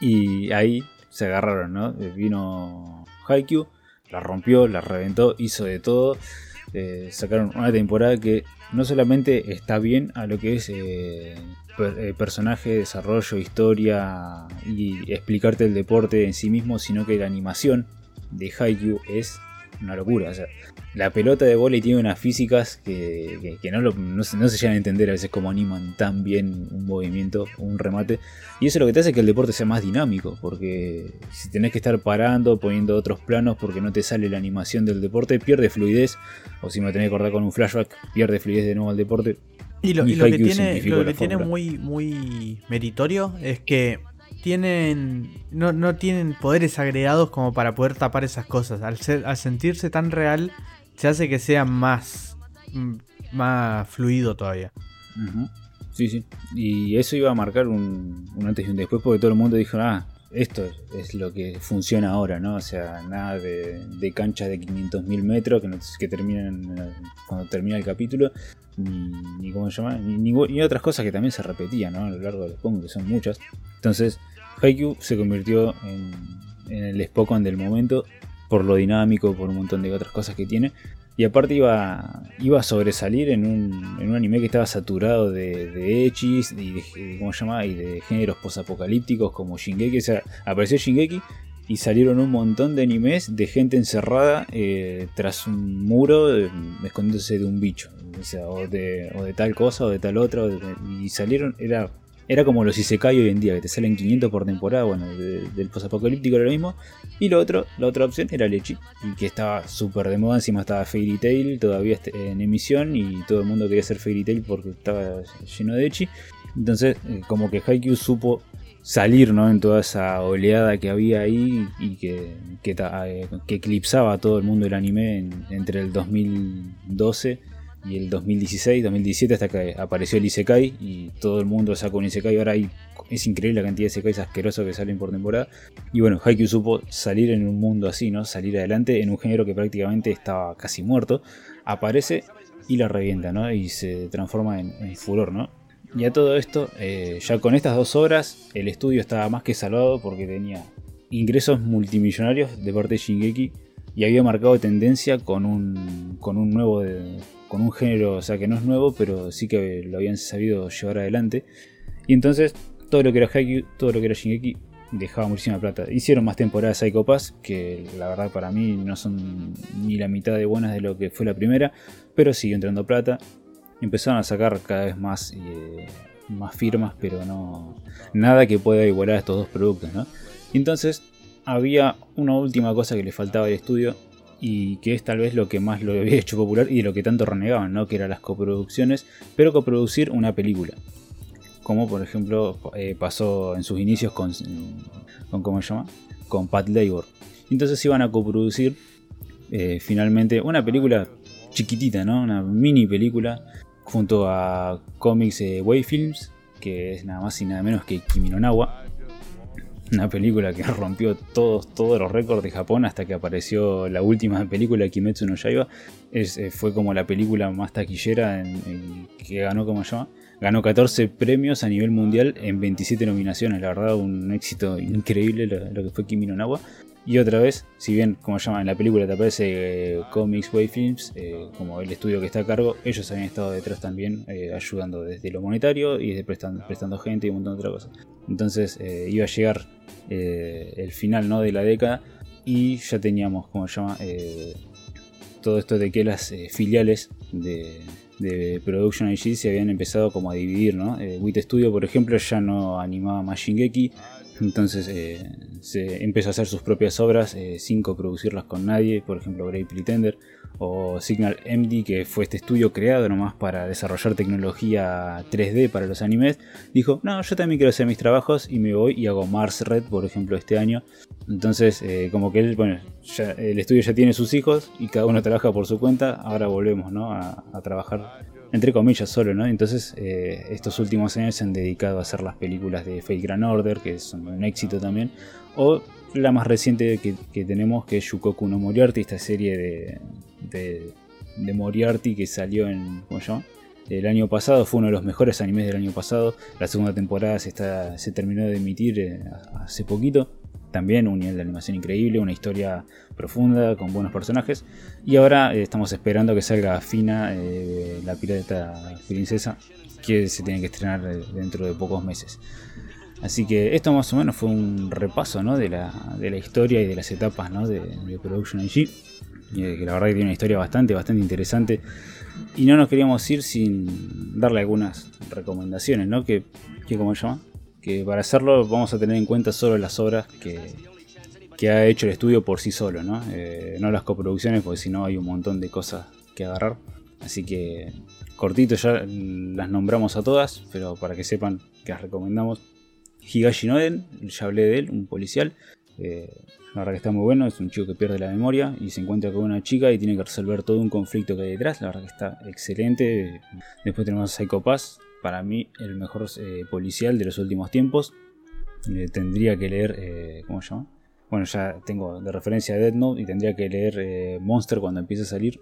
Y ahí se agarraron, ¿no? Eh, Vino Haikyuu, la rompió, la reventó, hizo de todo. Eh, sacaron una temporada que no solamente está bien a lo que es eh, per- eh, personaje, desarrollo, historia y explicarte el deporte en sí mismo, sino que la animación de Haikyuu es una locura. O sea, la pelota de volei tiene unas físicas que, que- que no, lo- no se, no se llegan a entender a veces cómo animan tan bien un movimiento, un remate. Y eso lo que te hace que el deporte sea más dinámico, porque si tenés que estar parando, poniendo otros planos porque no te sale la animación del deporte, pierde fluidez. O si me tenés que cortar con un flashback, pierde fluidez de nuevo al deporte. Y lo, Y y lo que tiene, lo que tiene muy, muy meritorio es que tienen no, no tienen poderes agregados como para poder tapar esas cosas. Al, ser, al sentirse tan real, se hace que sea más, mm, más fluido todavía. Sí, sí. Y eso iba a marcar un, un antes y un después porque todo el mundo dijo, ah, esto es lo que funciona ahora, ¿no? O sea, nada de, de canchas de 500.000 metros que, terminan cuando termina el capítulo, ni, ni cómo se llama, ni, ni- otras cosas que también se repetían, ¿no? A lo largo del Spokon, que son muchas. Entonces, Haikyuu se convirtió en, en el Spokon del momento por lo dinámico, por un montón de otras cosas que tiene. Y aparte iba, iba a sobresalir en un, en un anime que estaba saturado de, de echis y de, ¿cómo se y de géneros posapocalípticos como Shingeki. O sea, apareció Shingeki y salieron un montón de animes de gente encerrada eh, tras un muro escondiéndose de un bicho. O, sea, o, de, o de tal cosa o de tal otra. y salieron, era era como los Isekai hoy en día, que te salen 500 por temporada, bueno, del posapocalíptico era lo mismo. Y lo otro, la otra opción era Lechi, que estaba súper de moda, encima estaba Fairy Tail todavía en emisión y todo el mundo quería hacer Fairy Tail porque estaba lleno de Echi. Entonces, eh, como que Haikyuu supo salir ¿no? en toda esa oleada que había ahí y que, que, eh, eclipsaba a todo el mundo del anime entre el 2012 y el 2016, 2017 hasta que apareció el Isekai y todo el mundo sacó un Isekai. Ahora hay, es increíble la cantidad de Isekais asquerosos que salen por temporada. Y bueno, Haikyuu supo salir en un mundo así, ¿no? Salir adelante en un género que prácticamente estaba casi muerto. Aparece y la revienta, ¿no? Y se transforma en, furor, ¿no? Y a todo esto, eh, ya con estas dos obras, el estudio estaba más que salvado porque tenía ingresos multimillonarios de parte de Shingeki y había marcado tendencia con un, con un nuevo con un género, o sea que no es nuevo, pero sí que lo habían sabido llevar adelante. Y entonces todo lo que era Haikyuu, todo lo que era Shingeki dejaba muchísima plata. Hicieron más temporadas de Psycho Pass, que la verdad para mí no son ni la mitad de buenas de lo que fue la primera, pero siguió entrando plata. Empezaron a sacar cada vez más, eh, más firmas, pero no nada que pueda igualar a estos dos productos. ¿no? entonces había una última cosa que le faltaba al estudio y que es tal vez lo que más lo había hecho popular y de lo que tanto renegaban, ¿no? que eran las coproducciones, pero coproducir una película. Como por ejemplo eh, pasó en sus inicios con, con, ¿cómo se llama? con Pat Labor. Entonces iban a coproducir eh, finalmente una película chiquitita, ¿no? una mini película junto a Comics eh, Way Films, que es nada más y nada menos que Kimi no Nawa, una película que rompió todos, todos los récords de Japón hasta que apareció la última película Kimetsu no Yaiba. Eh, fue como la película más taquillera en, que ganó, como se llama? Ganó 14 premios a nivel mundial en 27 nominaciones. La verdad, un éxito increíble lo, que fue Kimi no Nawa. Y otra vez, si bien, como se llama, en la película te aparece eh, Comics Way Films, eh, como el estudio que está a cargo, ellos habían estado detrás también ayudando desde lo monetario y desde prestando, prestando gente y un montón de otras cosas. Entonces iba a llegar eh, el final ¿no? de la década y ya teníamos, como se llama, eh, todo esto de que las eh, filiales de, de, Production IG se habían empezado como a dividir, ¿no? Wit Studio, por ejemplo, ya no animaba más Shingeki, entonces se empezó a hacer sus propias obras sin coproducirlas con nadie, por ejemplo, Brave Pretender o Signal MD, que fue este estudio creado nomás para desarrollar tecnología 3D para los animes, dijo, no, yo también quiero hacer mis trabajos y me voy y hago Mars Red, por ejemplo, este año. Entonces, eh, como que él, bueno, el estudio ya tiene sus hijos y cada uno trabaja por su cuenta, ahora volvemos ¿no? a, trabajar entre comillas solo, ¿no? Entonces, eh, estos últimos años se han dedicado a hacer las películas de Fate Grand Order, que son un éxito también, o la más reciente que, tenemos, que es Shukoku no Moriarty, esta serie de, de, Moriarty que salió en. ¿Cómo se? El año pasado fue uno de los mejores animes del año pasado. La segunda temporada se, está, se terminó de emitir eh, hace poquito. También un nivel de animación increíble, una historia profunda, con buenos personajes. Y ahora eh, estamos esperando que salga Fina, eh, la pirata princesa, que se tiene que estrenar dentro de pocos meses. Así que esto más o menos fue un repaso de, la, historia y de las etapas de, Production IG que la verdad que tiene una historia bastante, bastante interesante. Y no nos queríamos ir sin darle algunas recomendaciones, ¿no? Que, que como se llama? Que para hacerlo vamos a tener en cuenta solo las obras que, que ha hecho el estudio por sí solo, ¿no? Eh, no las coproducciones, porque si no hay un montón de cosas que agarrar. Así que cortito ya las nombramos a todas, pero para que sepan que las recomendamos. Higashi Noden, ya hablé de él, un policial. Eh, la verdad que está muy bueno, es un chico que pierde la memoria y se encuentra con una chica y tiene que resolver todo un conflicto que hay detrás. La verdad que está excelente. Después tenemos a Psycho Pass, para mí el mejor eh, policial de los últimos tiempos. Eh, tendría que leer, ¿cómo se llama? Bueno, ya tengo de referencia a Dead Note y tendría que leer Monster cuando empiece a salir.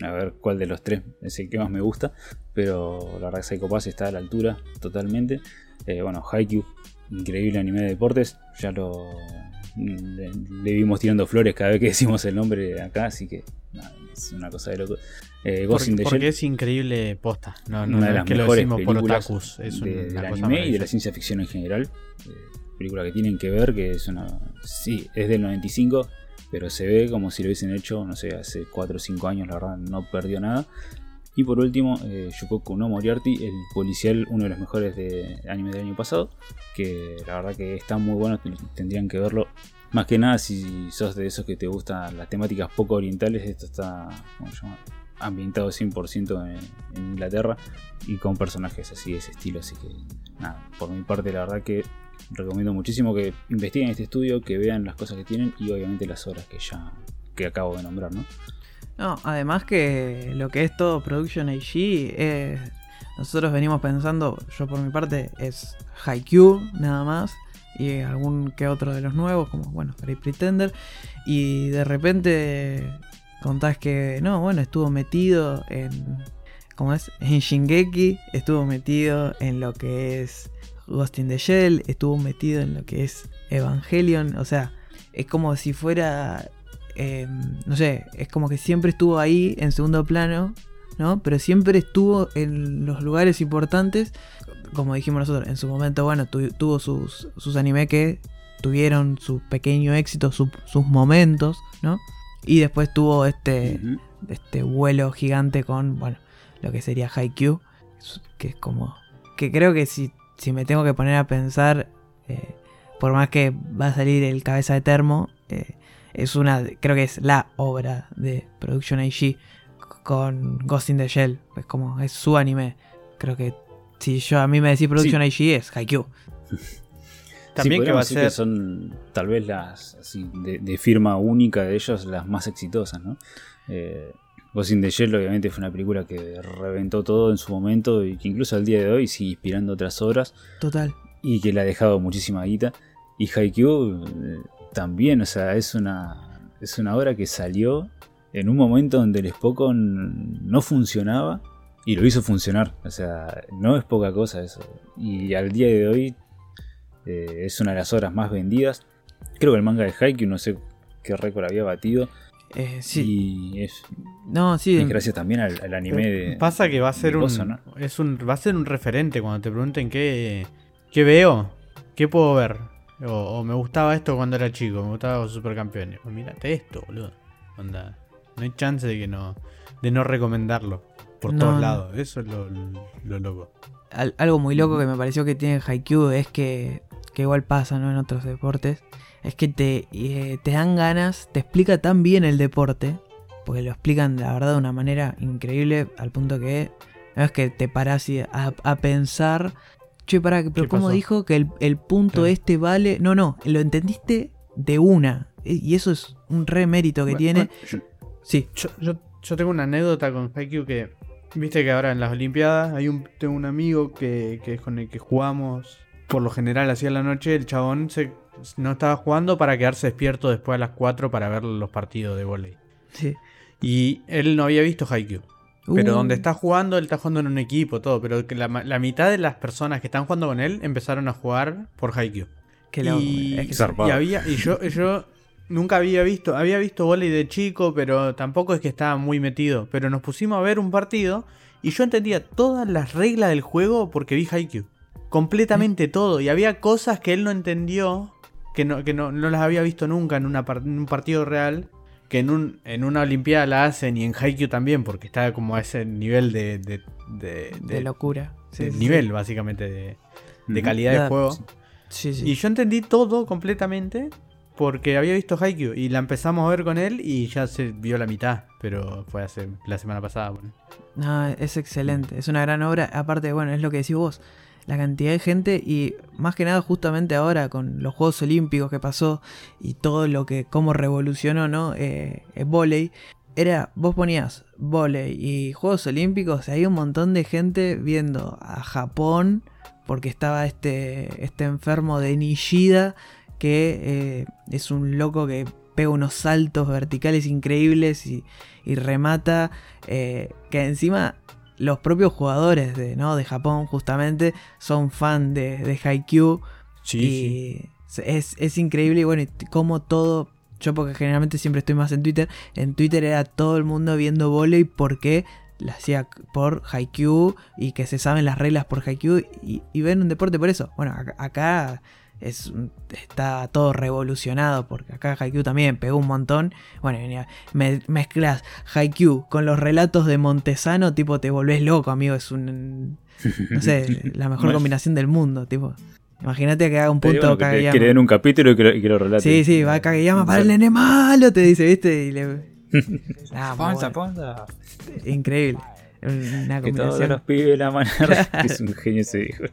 A ver cuál de los tres es el que más me gusta. Pero la verdad que Psycho Pass está a la altura totalmente. bueno, Haikyuu, increíble anime de deportes. Ya lo, le, vimos tirando flores cada vez que decimos el nombre acá, así que es una cosa de loco. Eh, porque, es increíble posta. No, una de las mejores películas del anime y de la ciencia ficción en general. Eh, película que tienen que ver, que es una. Sí, es del 95, pero se ve como si lo hubiesen hecho, no sé, hace 4 o 5 años, la verdad, no perdió nada. Y por último, eh, Yukoku no Moriarty, el policial, uno de los mejores de anime del año pasado, que la verdad que está muy bueno, tendrían que verlo. Más que nada, si sos de esos que te gustan las temáticas poco orientales, esto está ambientado 100% en, Inglaterra y con personajes así de ese estilo. Así que, nada, por mi parte, la verdad que recomiendo muchísimo que investiguen este estudio, que vean las cosas que tienen y obviamente las obras que ya que acabo de nombrar, ¿no? No, además que lo que es todo Production AG, nosotros venimos pensando, yo por mi parte, es Haikyuu nada más, y algún que otro de los nuevos, como bueno, Great Pretender, y de repente contás que, no, bueno, estuvo metido en, ¿cómo es? En Shingeki, estuvo metido en lo que es Ghost in the Shell, estuvo metido en lo que es Evangelion, o sea, es como si fuera eh, no sé, es como que siempre estuvo ahí en segundo plano, ¿no? Pero siempre estuvo en los lugares importantes, como dijimos nosotros, en su momento, bueno, tuvo sus, sus anime que tuvieron su pequeño éxito, sus momentos, ¿no? Y después tuvo este, este vuelo gigante con, bueno, lo que sería Haikyuu, que es como, que creo que si, si me tengo que poner a pensar, eh, por más que va a salir el cabeza de termo, eh, es una, creo que es la obra de Production AG con Ghost in the Shell. Es como, es su anime. Creo que si yo a mí me decís Production AG es Haikyuu. También que va a ser. son tal vez las de, firma única de ellos las más exitosas, ¿no? Eh, Ghost in the Shell obviamente fue una película que reventó todo en su momento y que incluso al día de hoy sigue inspirando otras obras. Total. Y que le ha dejado muchísima guita. Y Haikyuu eh, también, o sea, es una, es una obra que salió en un momento donde el Spokon no funcionaba y lo hizo funcionar. O sea, no es poca cosa eso. Y al día de hoy eh, es una de las obras más vendidas. Creo que el manga de Haikyuu, no sé qué récord había batido. Eh, sí. Y es, no, sí. gracias también al, anime de. Pasa que va a ser un, es un. Va a ser un referente cuando te pregunten qué. ¿Qué veo? ¿Qué puedo ver? O, me gustaba esto cuando era chico, me gustaba los supercampeones. Pues mírate esto, boludo. Onda, no hay chance de que no, de no recomendarlo por todos lados. Eso es lo, loco. algo muy loco que me pareció que tiene Haikyuu es que, que igual pasa ¿no? en otros deportes. Es que te, eh, te dan ganas, te explica tan bien el deporte, porque lo explican la verdad de una manera increíble, al punto que no es que te paras a, a pensar Che, pará, pero ¿cómo dijo que el, punto este vale? No, no, lo entendiste de una. E, y eso es un re mérito que tiene. yo, sí. Yo, tengo una anécdota con Haikyuu que. Viste que ahora en las Olimpiadas hay un, tengo un amigo que, es con el que jugamos por lo general así a la noche. El chabón se, no estaba jugando para quedarse despierto después a las 4 para ver los partidos de volei. Sí. Y él no había visto Haikyuu. Pero uh. donde está jugando, él está jugando en un equipo, todo. Pero la, la, mitad de las personas que están jugando con él empezaron a jugar por Haikyuu. y, y, había, y yo, yo nunca había visto, había visto volei de chico, pero tampoco es que estaba muy metido. Pero nos pusimos a ver un partido y yo entendía todas las reglas del juego porque vi Haikyuu. Completamente todo. Y había cosas que él no entendió, que no, que no, no las había visto nunca en, una, en un partido real que en, un, en una Olimpiada la hacen y en Haikyuu también, porque está como a ese nivel de. de, de, locura. nivel, básicamente, de, calidad de juego. y yo entendí todo completamente porque había visto Haikyuu y la empezamos a ver con él y ya se vio la mitad, pero fue hace la semana pasada. No, es excelente, es una gran obra. Aparte, bueno, es lo que decís vos la cantidad de gente y más que nada justamente ahora con los Juegos Olímpicos que pasó y todo lo que cómo revolucionó no eh, volei era vos ponías volei y Juegos Olímpicos y hay un montón de gente viendo a Japón porque estaba este este enfermo de Nishida que eh, es un loco que pega unos saltos verticales increíbles y, remata eh, que encima los propios jugadores de, ¿no? de Japón justamente son fan de, de Haikyuu. y Es, increíble y bueno, como todo, yo porque generalmente siempre estoy más en Twitter, en Twitter era todo el mundo viendo volei porque la hacía por Haikyuu y que se saben las reglas por Haikyuu y, ven un deporte por eso. Bueno, acá, es, un- está todo revolucionado porque acá Haikyuu también pegó un montón. Bueno, y me, mezclas Haikyuu con los relatos de Montesano, tipo te volvés loco, amigo, es un no sé, la mejor combinación del mundo, tipo. Imagínate que haga un punto que Kageyama. quiere ver un capítulo y que lo, y que lo relate. Sí, sí, va Kageyama para el nene malo, te dice, ¿viste? Y le... Ah, Ponza, bueno. ponza. Increíble. Una Que todos los pibes la manera. es un genio ese hijo.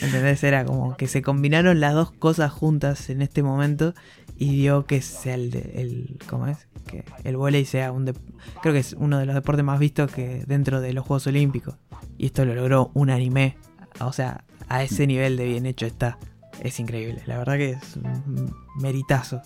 ¿Entendés? Era como que se combinaron las dos cosas juntas en este momento y dio que sea el, el ¿cómo es? Que el volei sea un de- creo que es uno de los deportes más vistos que dentro de los Juegos Olímpicos. Y esto lo logró un anime, o sea, a ese nivel de bien hecho está. Es increíble, la verdad que es un meritazo.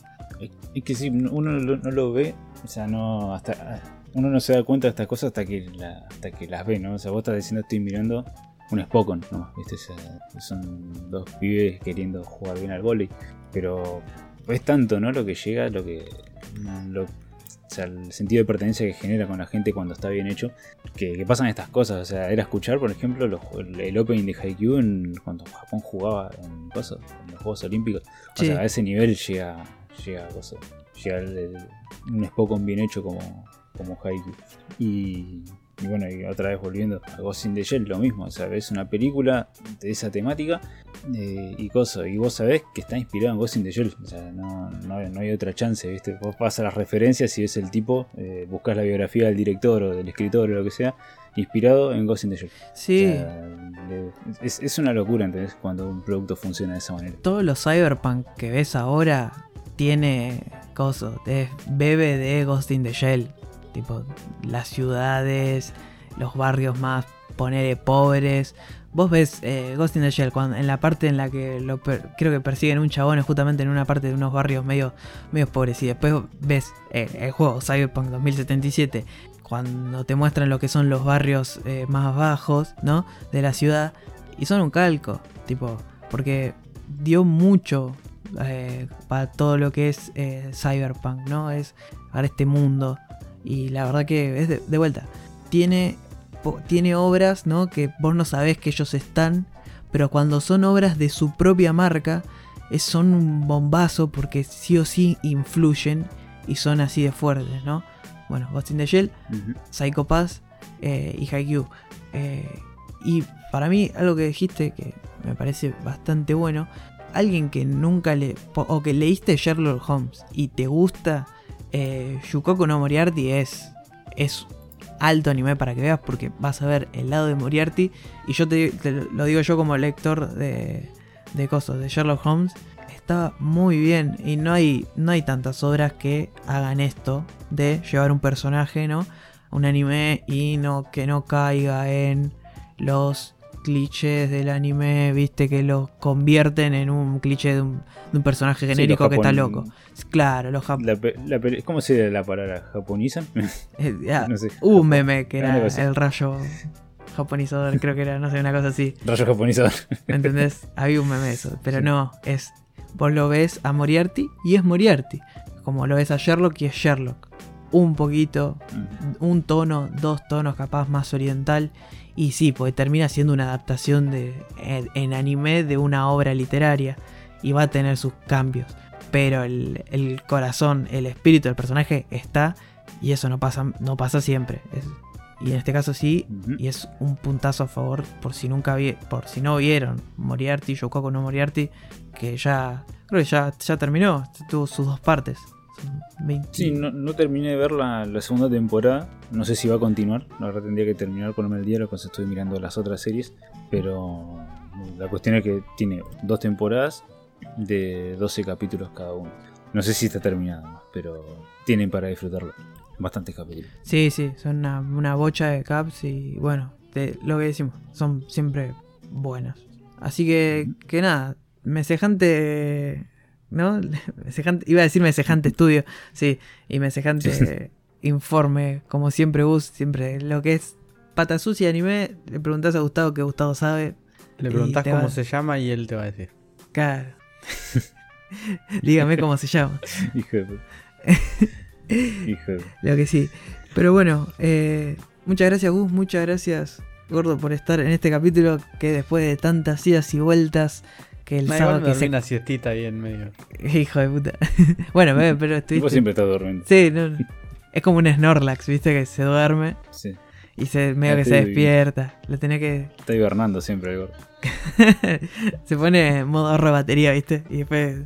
Es que si uno no lo ve, o sea, no hasta uno no se da cuenta de estas cosas hasta que la- hasta que las ve, ¿no? O sea, vos estás diciendo estoy mirando un Spokon, ¿no? ¿Viste? O sea, son dos pibes queriendo jugar bien al vóley, pero es tanto, ¿no? Lo que llega, lo que lo- o sea, el sentido de pertenencia que genera con la gente cuando está bien hecho, que, que pasan estas cosas. O sea, era escuchar, por ejemplo, los- el opening de Haikyuu en- cuando Japón jugaba en, cosas, en los Juegos Olímpicos. O Sí. sea, a ese nivel llega, llega, cosa, llega el- el- un Spokon bien hecho como, como Haikyuu. Y, y bueno, y otra vez volviendo a Ghost in the Shell, lo mismo. O sea, ves una película de esa temática eh, y cosas. Y vos sabés que está inspirado en Ghost in the Shell. O sea, no, no, hay- no hay otra chance, ¿viste? Vos pasas las referencias y ves el tipo, eh, buscas la biografía del director o del escritor o lo que sea, inspirado en Ghost in the Shell. Sí, O sea, le- es, es una locura, ¿entendés? Cuando un producto funciona de esa manera. todos los cyberpunk que ves ahora tiene cosas, es bebe de Ghost in the Shell. Tipo, las ciudades, los barrios más, ponele, pobres. Vos ves eh, Ghost in the Shell cuando, en la parte en la que lo per- creo que persiguen un chabón, es justamente en una parte de unos barrios medio, medio pobres. Y después ves eh, el juego Cyberpunk 2077, cuando te muestran lo que son los barrios eh, más bajos, ¿no? De la ciudad. Y son un calco, tipo, porque dio mucho para todo lo que es Cyberpunk, ¿no? Es para este mundo. Y la verdad que es de, de vuelta. Tiene, po- tiene obras, ¿no? Que vos no sabés que ellos están. Pero cuando son obras de su propia marca, es, son un bombazo porque sí o sí influyen y son así de fuertes, ¿no? Bueno, Ghost in the Shell, Ujú. Psycho Pass eh, y Haikyuu. Eh, y para mí, algo que dijiste que me parece bastante bueno, alguien que nunca le. o que leíste Sherlock Holmes y te gusta, eh, Yukoku no Moriarty es. es alto anime para que veas porque vas a ver el lado de Moriarty y yo te, te lo digo yo como lector de, de cosas de Sherlock Holmes está muy bien y no hay no hay tantas obras que hagan esto de llevar un personaje no un anime y no que no caiga en los clichés del anime viste que los convierten en un cliché de un, de un personaje genérico que está loco claro los jap- La, pe- la peli- ¿Cómo sería la palabra? ¿Japonizan? eh, no sé. un meme que era el rayo japonizador creo que era no sé una cosa así Rayo japonizador. ¿Entendés? Había un meme de eso. Pero no, es. Vos lo ves a Moriarty y es Moriarty. Como lo ves a Sherlock y es Sherlock. Un poquito, un tono, dos tonos capaz más oriental. Y sí, pues termina siendo una adaptación de, en, en anime de una obra literaria. Y va a tener sus cambios. Pero el, el corazón, el espíritu del personaje está. Y eso no pasa, no pasa siempre. Es- y en este caso sí, y es un puntazo a favor por si nunca vi, por si no vieron Moriarty, Yokoku no Moriarty, que ya creo que ya, ya terminó, tuvo sus dos partes. Son 20 Sí, no, no terminé de ver la, la segunda temporada. No sé si va a continuar. La verdad tendría que terminar ponerme el diario cuando estoy mirando las otras series. Pero la cuestión es que tiene dos temporadas de 12 capítulos cada uno. No sé si está terminado, pero tienen para disfrutarlo. Bastantes capítulos. Sí, sí, son una, una bocha de caps y bueno, lo que decimos, son siempre buenas. Así que, que nada, mesejante, ¿no? Iba a decir mesejante estudio, sí, y mesejante informe, como siempre Gus, siempre lo que es pata sucia anime, le preguntás a Gustavo que Gustavo sabe. Le preguntás cómo va- se llama y él te va a decir. Claro. Dígame cómo se llama. Hijo de Lo que sí. Pero bueno, eh, muchas gracias Gus, muchas gracias Gordo por estar en este capítulo que después de tantas idas y vueltas que el sábado igual me que dormí se... una siestita ahí en medio. Hijo de puta. bueno, pero Vos estuviste... siempre estás durmiendo. Sí, no, no. Es como un Snorlax, viste, que se duerme Sí. y se medio Ah, que se despierta. Lo tenía que... Está hibernando siempre el se pone en modo ahorro de batería, viste, y después...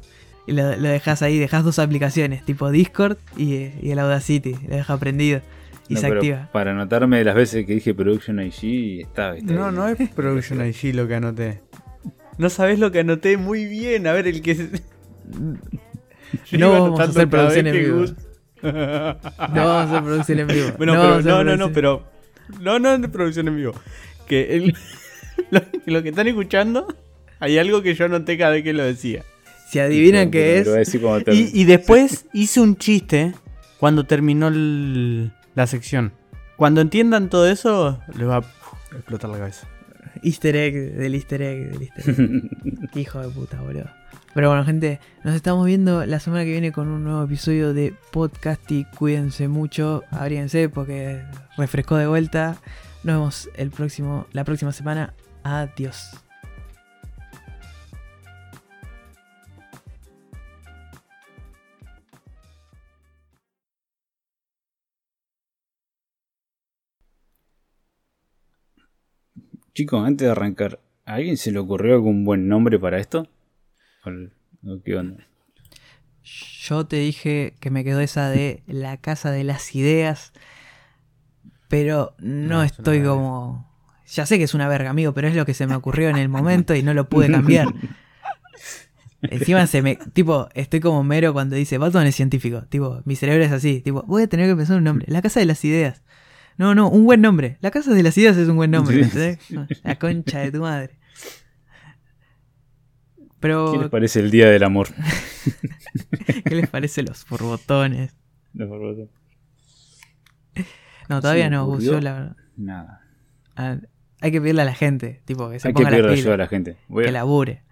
Y lo, lo dejas ahí, dejas dos aplicaciones, tipo Discord y, y el Audacity. Lo dejas prendido y No, se activa. Para anotarme las veces que dije Production IG, está, ¿viste? No, Ahí. no es Production IG lo que anoté. No sabés lo que anoté muy bien. A ver, el que. No vamos a hacer producción en vivo. No vamos a hacer producción en vivo. Bueno, no, pero- no, no, no, pero. No, no es de producción en vivo. Que el- lo, lo que están escuchando, hay algo que yo anoté cada vez que lo decía. Si adivinan qué es. Y, y después hice un chiste cuando terminó el- la sección. Cuando entiendan todo eso, les va a explotar la cabeza. Easter egg del easter egg del easter egg. Qué hijo de puta, boludo. Pero bueno, gente, nos estamos viendo la semana que viene con un nuevo episodio de podcast y cuídense mucho, abríense porque refrescó de vuelta. Nos vemos el próximo, la próxima semana. Adiós. Chicos, antes de arrancar, ¿a alguien se le ocurrió algún buen nombre para esto? ¿O ¿Qué onda? Yo te dije que me quedó esa de la casa de las ideas, pero no, estoy como... Ya sé que es una verga, amigo, pero es lo que se me ocurrió en el momento y no lo pude cambiar. Encima se me... Tipo, estoy como mero cuando dice, Batman es científico. Tipo, mi cerebro es así. Tipo, voy a tener que pensar un nombre. La casa de las ideas. No, no, un buen nombre. La casa de las ideas es un buen nombre. La concha de tu madre. Pero, ¿Qué les parece el Día del Amor? ¿qué les parece los borbotones? Por favor. No, todavía no, yo la- Nada. ah, hay que pedirle a la gente, tipo, que se Hay que ponga pedirle a la gente. Voy a- que labure.